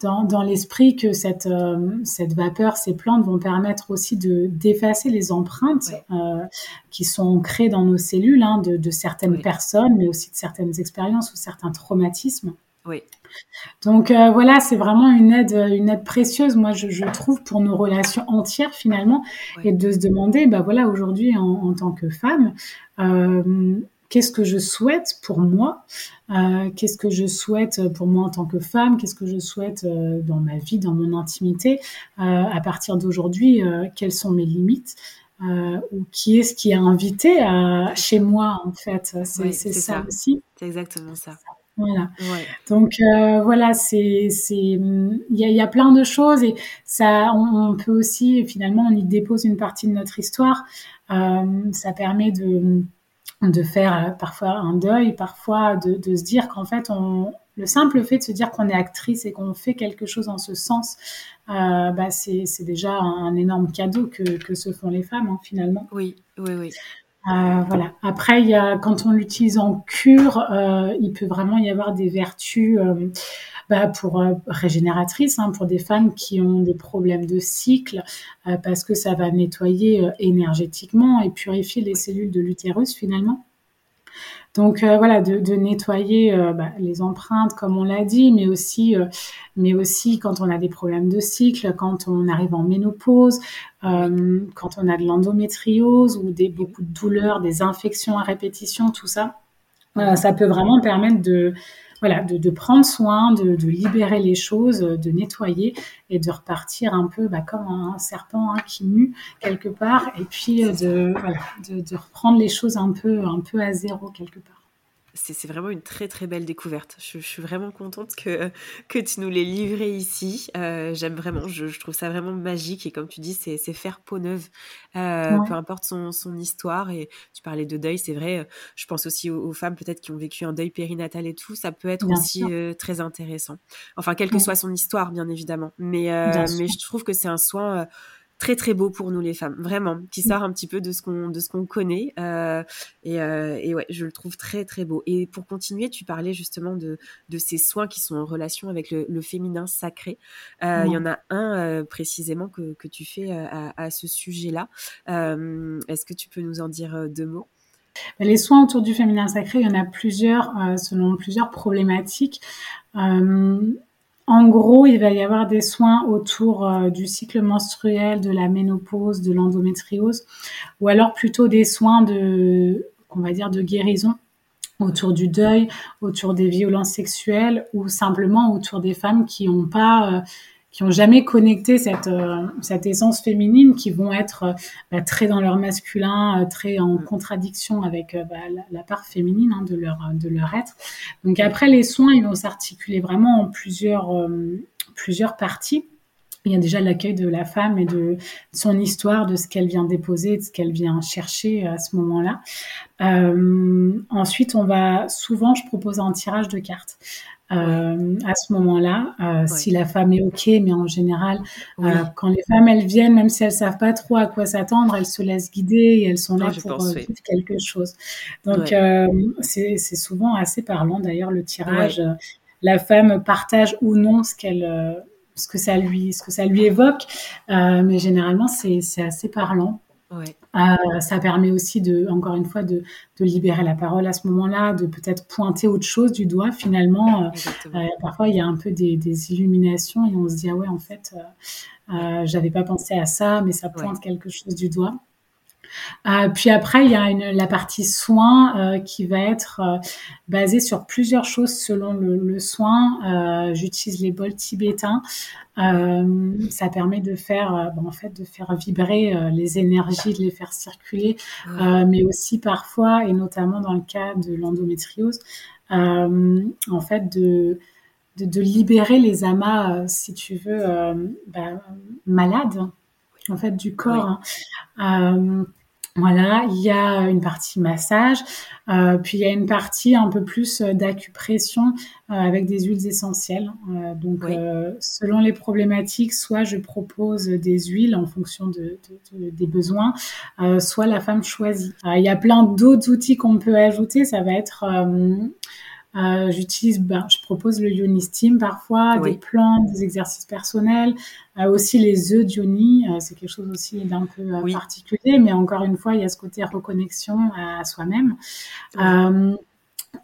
dans, dans l'esprit que cette euh, cette vapeur, ces plantes vont permettre aussi de d'effacer les empreintes euh, qui sont ancrées dans nos cellules hein, de, de, certaines personnes, mais aussi de certaines expériences ou certains traumatismes. Oui. Donc euh, voilà, c'est vraiment une aide, une aide précieuse, moi je, je trouve, pour nos relations entières finalement, et de se demander, bah voilà, aujourd'hui en, en, tant que femme, euh, qu'est-ce que je souhaite pour moi, euh, qu'est-ce que je souhaite pour moi en tant que femme, qu'est-ce que je souhaite euh, dans ma vie, dans mon intimité, euh, à partir d'aujourd'hui, euh, quelles sont mes limites. Euh, ou qui est-ce qui est invité à, chez moi en fait c'est ça, aussi c'est exactement ça voilà. Ouais. Donc euh, voilà, c'est c'est il y a, y a, plein de choses et ça on, on, peut aussi finalement on y dépose une partie de notre histoire. Euh, ça permet de de faire euh, parfois un deuil, parfois de, se dire qu'en fait, on, le simple fait de se dire qu'on est actrice et qu'on fait quelque chose en ce sens, euh, bah c'est déjà un, énorme cadeau que, que se font les femmes hein, finalement. Oui, oui, oui. Euh, voilà. Après, il y a, quand on l'utilise en cure, euh, il peut vraiment y avoir des vertus euh, bah, pour euh, régénératrices, hein, pour des femmes qui ont des problèmes de cycle, parce que ça va nettoyer énergétiquement et purifier les cellules de l'utérus finalement. Donc voilà, de, de nettoyer bah, les empreintes, comme on l'a dit, mais aussi, mais aussi quand on a des problèmes de cycle, quand on arrive en ménopause, quand on a de l'endométriose ou des beaucoup de douleurs, des infections à répétition, tout ça. ça peut vraiment permettre de voilà, de, prendre soin, de, libérer les choses, de nettoyer et de repartir un peu bah, comme un, serpent hein, qui mue quelque part, et puis euh, de, de, reprendre les choses un peu, un peu à zéro quelque part c'est vraiment une très très belle découverte. Je, suis vraiment contente que, que tu nous l'aies livré ici. Euh, j'aime vraiment, je, trouve ça vraiment magique. Et comme tu dis, c'est faire peau neuve, euh, peu importe son, son, histoire. Et tu parlais de deuil, c'est vrai. Je pense aussi aux, femmes peut-être qui ont vécu un deuil périnatal et tout. Ça peut être aussi euh, très intéressant. Enfin, quelle que soit son histoire, bien évidemment. Mais, mais je trouve que c'est un soin très très beau pour nous les femmes, vraiment, qui sort un petit peu de ce qu'on de ce qu'on connaît. Euh, et, euh, et, ouais, je le trouve très très beau. Et pour continuer, tu parlais justement de, de ces soins qui sont en relation avec le, le féminin sacré. Euh, il y en a un euh, précisément que, que tu fais à, à ce sujet-là. Est-ce que tu peux nous en dire deux mots? Les soins autour du féminin sacré, il y en a plusieurs selon plusieurs problématiques. En gros, il va y avoir des soins autour euh, du cycle menstruel, de la ménopause, de l'endométriose, ou alors plutôt des soins de, on va dire, de guérison autour du deuil, autour des violences sexuelles, ou simplement autour des femmes qui n'ont pas euh, qui ont jamais connecté cette, euh, cette essence féminine, qui vont être euh, bah, très dans leur masculin, euh, très en mm. contradiction avec bah, la, part féminine hein, de, leur, de leur être. Donc après, les soins, ils vont s'articuler vraiment en plusieurs, plusieurs parties. Il y a déjà l'accueil de la femme et de son histoire, de ce qu'elle vient déposer, de ce qu'elle vient chercher à ce moment-là. ensuite, on va souvent, je propose un tirage de cartes. Euh, à ce moment-là, euh, si la femme est OK, mais en général, euh, quand les femmes, elles viennent, même si elles savent pas trop à quoi s'attendre, elles se laissent guider et elles sont là pour vivre quelque chose. Donc, c'est souvent assez parlant. D'ailleurs, le tirage, la femme partage ou non ce qu'elle ce que ça lui ce que ça lui évoque. Mais généralement c'est assez parlant euh, ça permet aussi de, encore une fois, de, de libérer la parole à ce moment-là, de peut-être pointer autre chose du doigt. Finalement, euh, euh, parfois il y a un peu des, des, illuminations et on se dit ah ouais en fait, j'avais pas pensé à ça, mais ça pointe quelque chose du doigt. Euh, puis après, il y a une, la partie soin euh, qui va être euh, basée sur plusieurs choses selon le, le soin. J'utilise les bols tibétains. ça permet de faire, bon, en fait, de faire vibrer les énergies, de les faire circuler, mais aussi parfois, et notamment dans le cas de l'endométriose, en fait, de de, de, libérer les amas, si tu veux, bah, malades, en fait, du corps. Hein. Voilà, il y a une partie massage, euh, puis il y a une partie un peu plus euh, d'acupression euh, avec des huiles essentielles. Euh, donc, selon les problématiques, soit je propose des huiles en fonction de, de, des besoins, soit la femme choisit. il y a plein d'autres outils qu'on peut ajouter. Ça va être euh, j'utilise, ben, je propose le Yoni Steam parfois, des plans, des exercices personnels, euh, aussi les œufs d'Yoni, euh, c'est quelque chose aussi d'un peu particulier, mais encore une fois, il y a ce côté reconnexion à, soi-même.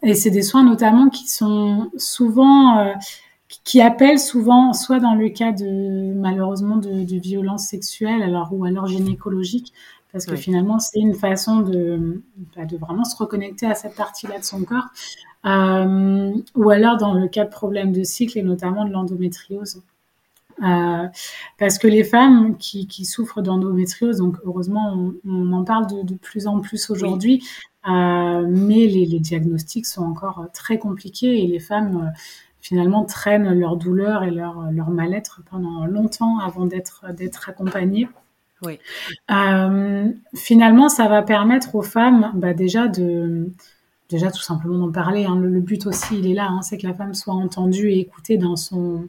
et c'est des soins notamment qui sont souvent qui appellent souvent, soit dans le cas de malheureusement de, de violences sexuelles, alors ou alors gynécologiques, parce que finalement c'est une façon de, bah, de vraiment se reconnecter à cette partie-là de son corps. Euh, ou alors dans le cas de problèmes de cycle et notamment de l'endométriose. Euh, parce que les femmes qui, qui souffrent d'endométriose, donc heureusement on, on, en parle de, de plus en plus aujourd'hui, euh, mais les, les, diagnostics sont encore très compliqués et les femmes euh, finalement traînent leur douleur et leur, leur mal-être pendant longtemps avant d'être d'être accompagnées. Oui. Finalement, ça va permettre aux femmes bah, déjà de déjà tout simplement d'en parler. Hein. Le, but aussi, il est là, hein, c'est que la femme soit entendue et écoutée dans son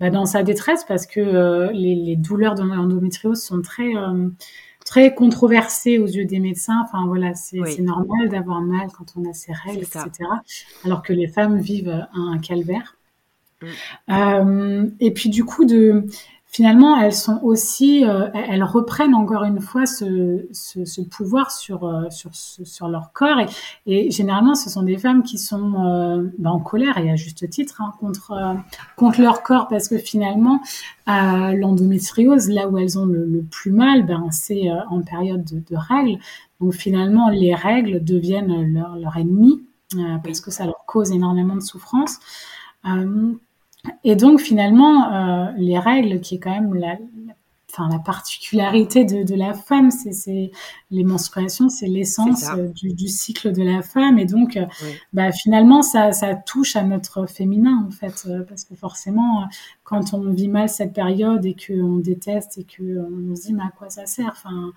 bah, dans sa détresse parce que euh, les, les, douleurs de l'endométriose sont très euh, très controversées aux yeux des médecins. Enfin voilà, c'est normal d'avoir mal quand on a ses règles, etc. Alors que les femmes vivent un, calvaire. Mm. Euh, et puis du coup de finalement, elles sont aussi, euh, elles reprennent encore une fois ce, ce, ce pouvoir sur, euh, sur, sur leur corps. Et, et, généralement, ce sont des femmes qui sont euh, ben, en colère, et à juste titre, hein, contre, contre leur corps, parce que finalement, l'endométriose, là où elles ont le, le plus mal, ben, c'est en période de, de, règles. Donc finalement, les règles deviennent leur, leur ennemi, parce que ça leur cause énormément de souffrance. Et donc finalement, euh, les règles, qui est quand même la, enfin, la particularité de, de la femme, c'est les menstruations, c'est l'essence euh, du, du, cycle de la femme. Et donc, euh, bah, finalement, ça, ça, touche à notre féminin, en fait, parce que forcément, quand on vit mal cette période et qu'on déteste et qu'on se dit, mais à quoi ça sert? Enfin,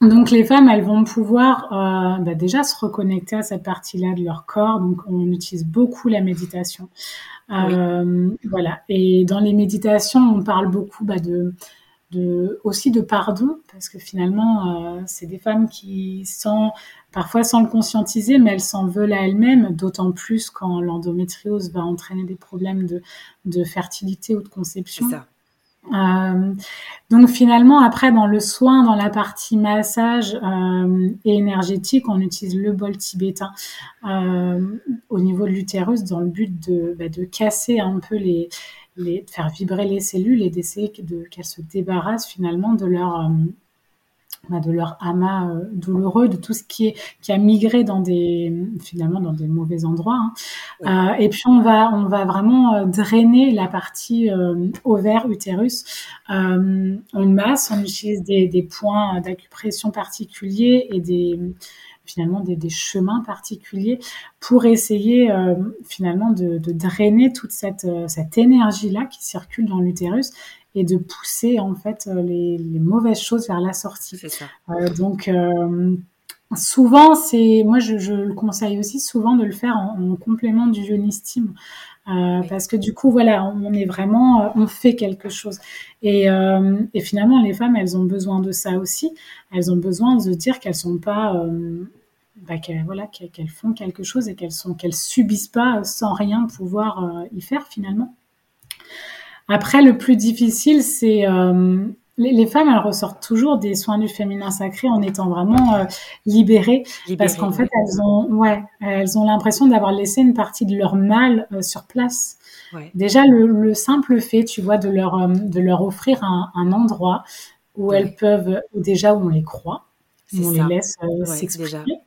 donc les femmes, elles vont pouvoir euh, bah déjà se reconnecter à cette partie-là de leur corps. Donc on utilise beaucoup la méditation. Euh, Voilà. Et dans les méditations, on parle beaucoup bah, de, de aussi de pardon parce que finalement, euh, c'est des femmes qui sont parfois sans le conscientiser, mais elles s'en veulent à elles-mêmes. D'autant plus quand l'endométriose va entraîner des problèmes de, de fertilité ou de conception. C'est ça. Euh, donc finalement, après, dans le soin, dans la partie massage euh, et énergétique, on utilise le bol tibétain euh, au niveau de l'utérus dans le but de, bah, casser un peu les, de faire vibrer les cellules et d'essayer de, qu'elles se débarrassent finalement de leur de leur amas euh, douloureux, de tout ce qui est qui a migré dans des finalement dans des mauvais endroits. Hein. Euh, et puis on va on va vraiment euh, drainer la partie euh, ovaire utérus. Euh, on masse, on utilise des, des points d'acupression particuliers et des finalement des, des, chemins particuliers pour essayer euh, finalement de, de, drainer toute cette, cette énergie là qui circule dans l'utérus et de pousser en fait euh, les, les mauvaises choses vers la sortie. Ça. Euh, donc euh, souvent, c'est moi je, je, le conseille aussi souvent de le faire en, en complément du jeûne estime. Euh. Parce que du coup, voilà, on est vraiment, on fait quelque chose. Et, euh, et, finalement, les femmes, elles ont besoin de ça aussi. Elles ont besoin de dire qu'elles sont pas, euh, bah, qu'elles voilà, qu'elles font quelque chose et qu'elles sont, qu'elles subissent pas sans rien pouvoir y faire finalement. Après, le plus difficile, c'est euh, les, les, femmes, elles ressortent toujours des soins du féminin sacré en étant vraiment euh, libérées, libérées, parce qu'en fait, elles ont, ouais, elles ont l'impression d'avoir laissé une partie de leur mal euh, sur place. Ouais. Déjà, le, le, simple fait, tu vois, de leur, euh, de leur offrir un, un endroit où ouais. elles peuvent, déjà où on les croit, où on ça. les laisse s'exprimer,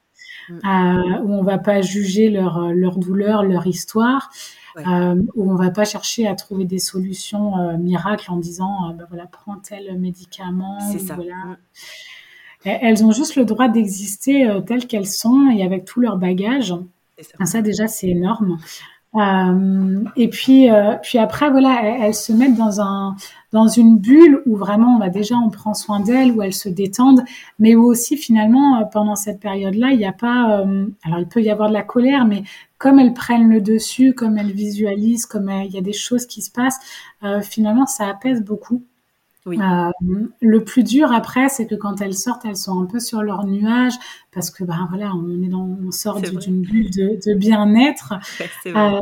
mm. où on va pas juger leur, leur douleur, leur histoire ouais. euh, où on va pas chercher à trouver des solutions euh, miracles en disant euh, ben voilà prends tel médicament. C'est ça. Voilà. Mmh. Elles ont juste le droit d'exister telles qu'elles sont et avec tout leur bagage. Ça. ça. déjà c'est énorme. Euh, et puis, euh, puis après, voilà, elles, se mettent dans un dans une bulle où vraiment, on va déjà, on prend soin d'elles, où elles se détendent, mais où aussi finalement, euh, pendant cette période-là, il n'y a pas, euh, alors il peut y avoir de la colère, mais comme elles prennent le dessus, comme elles visualisent, comme euh, il y a des choses qui se passent, finalement, ça apaise beaucoup. Oui. Euh, le plus dur après, c'est que quand elles sortent, elles sont un peu sur leur nuage parce que ben voilà, on est dans, on sort d'une bulle de, de bien-être. Ouais, euh,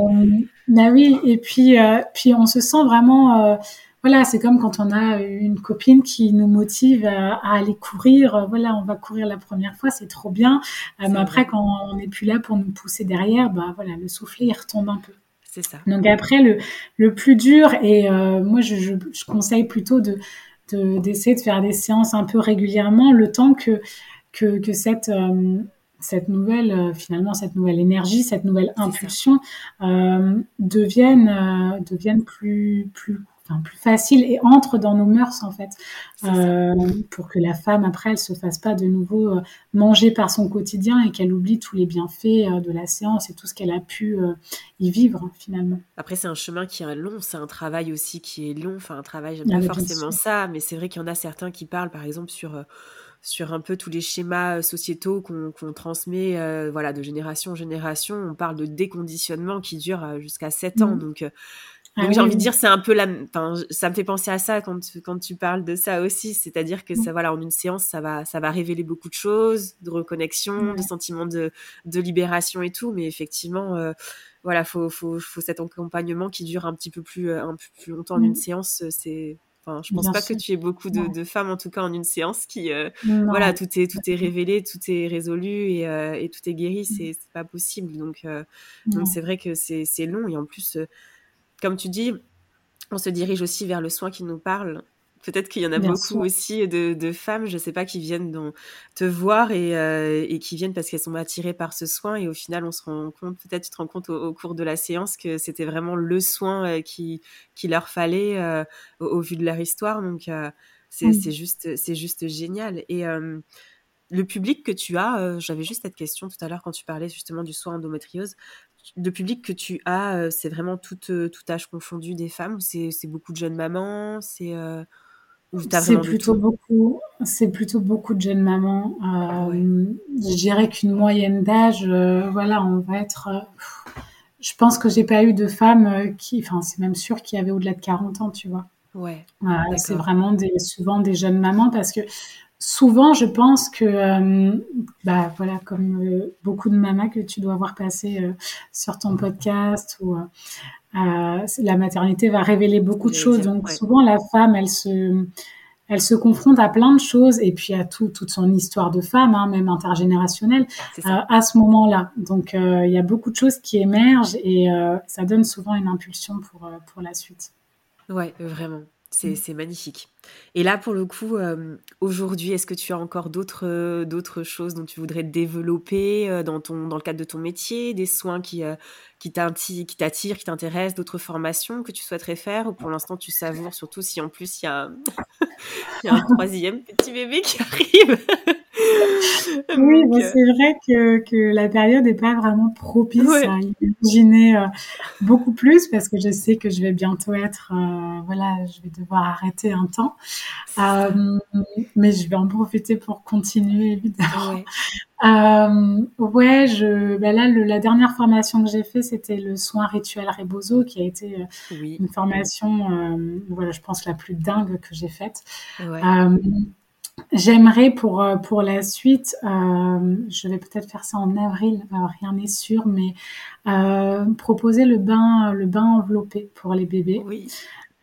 bah oui, et puis euh, puis on se sent vraiment voilà, c'est comme quand on a une copine qui nous motive à, à aller courir. Voilà, on va courir la première fois, c'est trop bien. Mais après, quand on n'est plus là pour nous pousser derrière, bah voilà, le soufflet il retombe un peu. C'est ça. Donc après, le, le plus dur, et euh, moi je, je, je, conseille plutôt de d'essayer de, de, faire des séances un peu régulièrement, le temps que, que, que cette, euh, cette nouvelle, euh, finalement, cette nouvelle énergie, cette nouvelle impulsion devienne, devienne plus, plus enfin, plus facile et entre dans nos mœurs en fait, euh, pour que la femme après elle se fasse pas de nouveau euh, manger par son quotidien et qu'elle oublie tous les bienfaits euh, de la séance et tout ce qu'elle a pu y vivre finalement. Après c'est un chemin qui est long, c'est un travail aussi qui est long, enfin un travail j'aime pas forcément ça, mais c'est vrai qu'il y en a certains qui parlent par exemple sur sur un peu tous les schémas sociétaux qu'on qu transmet euh, voilà de génération en génération. On parle de déconditionnement qui dure jusqu'à 7 mmh. ans donc Ah j'ai envie de dire, c'est un peu la, enfin, ça me fait penser à ça quand tu, quand tu parles de ça aussi, c'est-à-dire que ça, voilà, en une séance, ça va, ça va révéler beaucoup de choses, de reconnexion, de sentiments de, de libération et tout, mais effectivement, euh, voilà, faut, faut, faut cet accompagnement qui dure un petit peu plus, un peu plus longtemps en une mm. séance, c'est, enfin, je pense pas que tu aies beaucoup de, de, femmes, en tout cas en une séance, qui, euh, voilà, tout est, tout est révélé, tout est résolu et, euh, et tout est guéri, c'est, pas possible. Donc, donc c'est vrai que c'est, c'est long. Et en plus comme tu dis, on se dirige aussi vers le soin qui nous parle. Peut-être qu'il y en a beaucoup aussi de, femmes, je ne sais pas, qui viennent te voir euh, et, qui viennent parce qu'elles sont attirées par ce soin. Et au final, on se rend compte, peut-être tu te rends compte au, cours de la séance que c'était vraiment le soin euh, qui, qui leur fallait euh, au, vu de leur histoire. Donc, c'est juste, juste génial. Et le public que tu as, j'avais juste cette question tout à l'heure quand tu parlais justement du soin endométriose le public que tu as, euh, c'est vraiment tout, euh, tout âge confondu des femmes ou c'est beaucoup de jeunes mamans C'est euh, plutôt beaucoup, c'est plutôt beaucoup de jeunes mamans. Je dirais qu'une moyenne d'âge, voilà, on va être. je pense que j'ai pas eu de femmes qui, enfin, c'est même sûr qu'il y avait au-delà de 40 ans, tu vois. Ouais. c'est vraiment des, souvent des jeunes mamans parce que souvent, je pense que, euh, bah voilà, comme euh, beaucoup de mamas que tu dois voir passer euh, sur ton podcast, ou la maternité va révéler beaucoup de choses. Donc souvent, la femme, elle se, elle se confronte à plein de choses et puis à tout, toute son histoire de femme, hein, même intergénérationnelle, à ce moment-là. Donc il y a beaucoup de choses qui émergent et ça donne souvent une impulsion pour pour la suite. Ouais, vraiment. Mmh. C'est magnifique. Et là, pour le coup, aujourd'hui, est-ce que tu as encore d'autres d'autres choses dont tu voudrais développer dans ton dans le cadre de ton métier, des soins qui qui t'attirent, qui t'intéressent, d'autres formations que tu souhaiterais faire ou pour l'instant tu savoures, surtout si en plus il y a, il y a un troisième petit bébé qui arrive? Oui, c'est vrai que, que, la période n'est pas vraiment propice à imaginer euh, beaucoup plus parce que je sais que je vais bientôt être, euh, voilà, je vais devoir arrêter un temps. Euh, mais je vais en profiter pour continuer, évidemment. Ouais, je, bah là, la dernière formation que j'ai fait, c'était le soin rituel Rebozo, qui a été une formation, voilà, je pense la plus dingue que j'ai faite. J'aimerais pour euh, pour la suite, euh, je vais peut-être faire ça en avril, euh, rien n'est sûr, mais proposer le bain le bain enveloppé pour les bébés. Oui.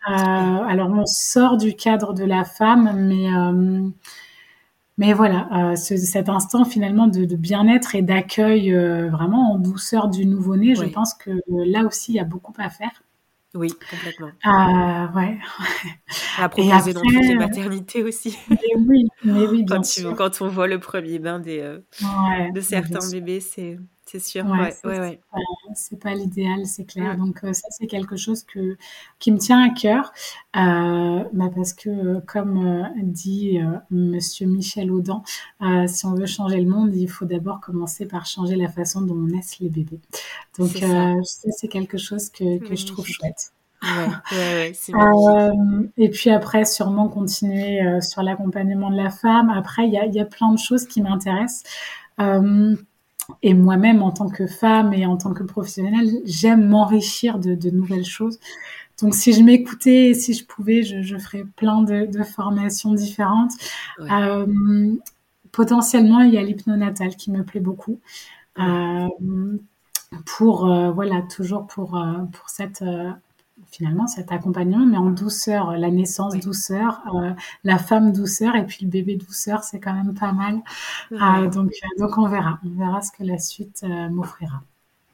alors on sort du cadre de la femme, mais mais voilà, cet instant finalement de, de bien-être et d'accueil vraiment en douceur du nouveau-né, je pense que là aussi il y a beaucoup à faire. Oui, complètement. Ah, ouais. À proposer dans toutes les maternités aussi. Mais oui, mais oui, bien quand, sûr. quand on voit le premier bain des, euh, de certains bébés, c'est c'est sûr. Ouais, ouais, ouais, c'est pas, l'idéal, c'est clair. Donc euh, ça, c'est quelque chose que qui me tient à cœur, euh, bah parce que comme dit Monsieur Michel Audin, si on veut changer le monde, il faut d'abord commencer par changer la façon dont on naissent les bébés. Donc ça, c'est quelque chose que, que je trouve chouette. Ouais, euh, et puis après, sûrement continuer euh, sur l'accompagnement de la femme. Après, il y a, y a, plein de choses qui m'intéressent. Euh, et moi-même, en tant que femme et en tant que professionnelle, j'aime m'enrichir de, de, nouvelles choses. Donc, si je m'écoutais, si je pouvais, je, je ferais plein de, de formations différentes. Euh, potentiellement, il y a l'hypnonatal qui me plaît beaucoup. Euh, pour voilà toujours pour pour cette finalement cet accompagnement, mais en douceur, la naissance douceur, euh, la femme douceur et puis le bébé douceur, c'est quand même pas mal. Euh, donc, euh, donc on verra, on verra ce que la suite m'offrira.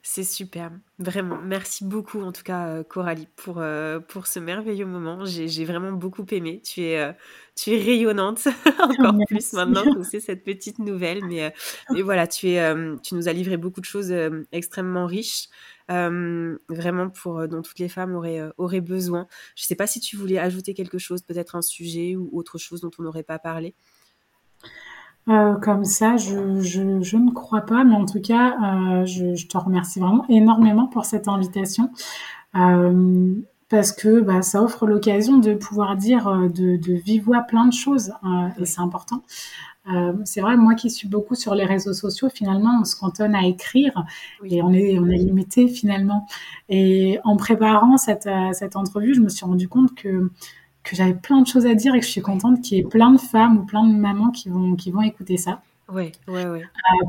C'est superbe, vraiment. Merci beaucoup en tout cas Coralie pour, pour ce merveilleux moment. J'ai vraiment beaucoup aimé. Tu es, tu es rayonnante encore plus maintenant que c'est cette petite nouvelle. Mais, mais voilà, tu, es, tu nous as livré beaucoup de choses extrêmement riches. Euh, vraiment pour dont toutes les femmes auraient, auraient besoin. Je ne sais pas si tu voulais ajouter quelque chose, peut-être un sujet ou autre chose dont on n'aurait pas parlé. comme ça, je, je, je, ne crois pas, mais en tout cas, je, je, te remercie vraiment énormément pour cette invitation. parce que bah, ça offre l'occasion de pouvoir dire de, de vive voix plein de choses, et c'est important. Euh, c'est vrai, moi qui suis beaucoup sur les réseaux sociaux, finalement, on se cantonne à écrire et on est, on est limité finalement. Et en préparant cette, euh, cette entrevue, je me suis rendu compte que que j'avais plein de choses à dire et que je suis contente qu'il y ait plein de femmes ou plein de mamans qui vont, qui vont écouter ça. Oui, oui, oui.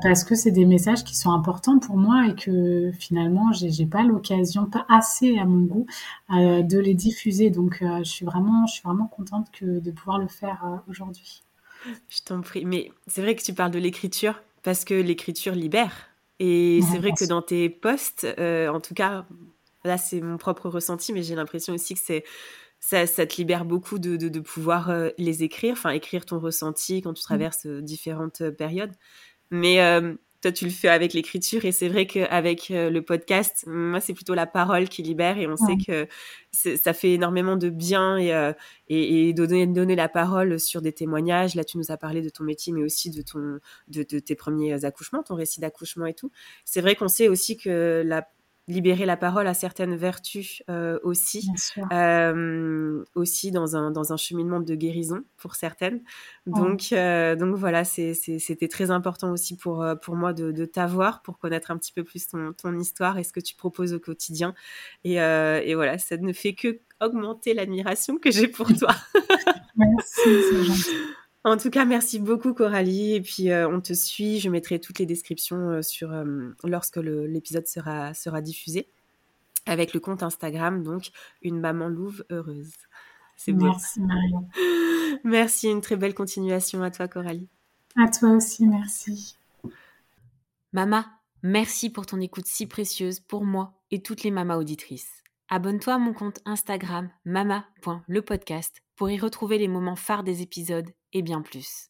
parce que c'est des messages qui sont importants pour moi et que finalement, j'ai n'ai pas l'occasion, pas assez à mon goût, de les diffuser. Donc, je, suis vraiment, je suis vraiment contente que, de pouvoir le faire aujourd'hui. Je t'en prie. Mais c'est vrai que tu parles de l'écriture parce que l'écriture libère. Et c'est vrai que dans tes posts, euh, en tout cas, là c'est mon propre ressenti, mais j'ai l'impression aussi que c'est ça, te libère beaucoup de, de, pouvoir euh, les écrire, enfin écrire ton ressenti quand tu mmh. traverses euh, différentes périodes. Mais toi tu le fais avec l'écriture et c'est vrai qu'avec euh, le podcast, moi c'est plutôt la parole qui libère et on sait que ça fait énormément de bien et, euh, et, et donner, donner, la parole sur des témoignages. Là tu nous as parlé de ton métier mais aussi de, ton, de, de tes premiers accouchements, ton récit d'accouchement et tout. C'est vrai qu'on sait aussi que la libérer la parole à certaines vertus euh, aussi, euh, aussi dans un, dans un cheminement de guérison pour certaines. Donc, euh, donc voilà, c'était très important aussi pour, pour moi de, de t'avoir, pour connaître un petit peu plus ton, ton histoire et ce que tu proposes au quotidien. Et, et voilà, ça ne fait que augmenter l'admiration que j'ai pour toi. Merci, c'est gentil. En tout cas, merci beaucoup Coralie. Et puis, euh, on te suit. Je mettrai toutes les descriptions euh, sur euh, lorsque l'épisode sera, sera diffusé. Avec le compte Instagram, donc une maman louve heureuse. C'est beau. Merci Marion. Merci, une très belle continuation à toi Coralie. À toi aussi, merci. Mama, merci pour ton écoute si précieuse pour moi et toutes les mamas auditrices. Abonne-toi à mon compte Instagram mama.lepodcast pour y retrouver les moments phares des épisodes et bien plus.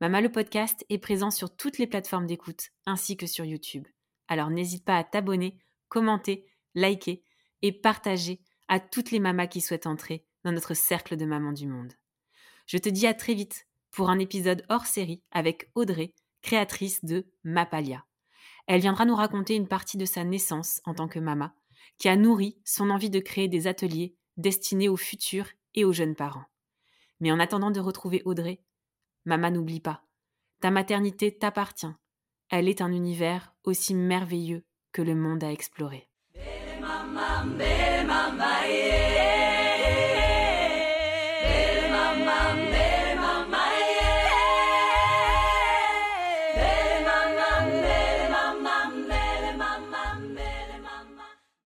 Mama le podcast est présent sur toutes les plateformes d'écoute ainsi que sur YouTube. Alors n'hésite pas à t'abonner, commenter, liker et partager à toutes les mamas qui souhaitent entrer dans notre cercle de mamans du monde. Je te dis à très vite pour un épisode hors série avec Audrey, créatrice de Mapalia. Elle viendra nous raconter une partie de sa naissance en tant que maman, qui a nourri son envie de créer des ateliers destinés aux futurs et aux jeunes parents. Mais en attendant de retrouver Audrey, Maman n'oublie pas. Ta maternité t'appartient. Elle est un univers aussi merveilleux que le monde à explorer.